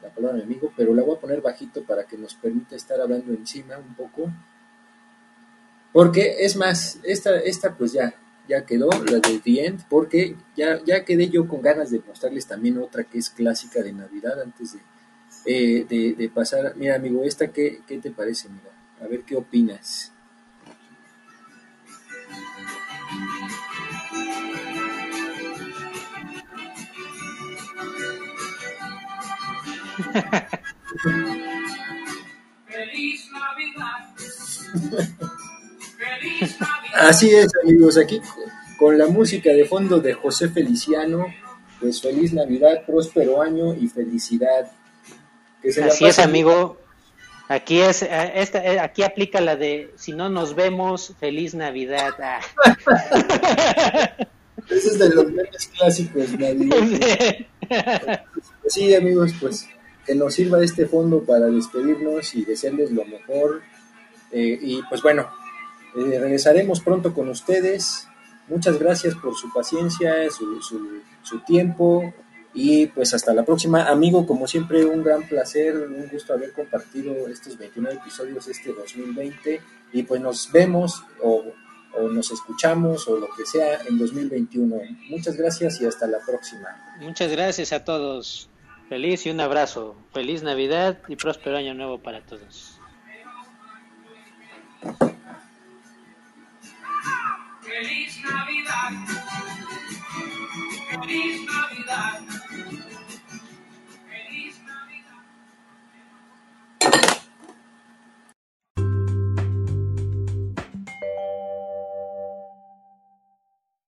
la palabra a mi amigo, pero la voy a poner bajito para que nos permita estar hablando encima un poco. Porque es más, esta, esta pues ya, ya quedó, la de The End, porque ya, ya quedé yo con ganas de mostrarles también otra que es clásica de Navidad antes de, eh, de, de, pasar. Mira, amigo, esta, ¿qué, ¿qué te parece? Mira, a ver qué opinas. Feliz Navidad. Feliz Navidad. Así es, amigos, aquí con la música de fondo de José Feliciano, pues feliz Navidad, próspero año y felicidad. Que se Así es, amigo. Aquí es, esta, aquí aplica la de si no nos vemos, feliz Navidad. Ah. Ese es de los memes clásicos, Navidad. Sí, amigos, pues que nos sirva este fondo para despedirnos y desearles lo mejor. Eh, y pues bueno, eh, regresaremos pronto con ustedes. Muchas gracias por su paciencia, su, su, su, tiempo y pues hasta la próxima. Amigo, como siempre, un gran placer, un gusto haber compartido estos 29 episodios este 2020 y pues nos vemos o, o nos escuchamos o lo que sea en 2021. Muchas gracias y hasta la próxima. Muchas gracias a todos. Feliz y un abrazo. Feliz Navidad y próspero año nuevo para todos. Feliz Navidad. Feliz Navidade.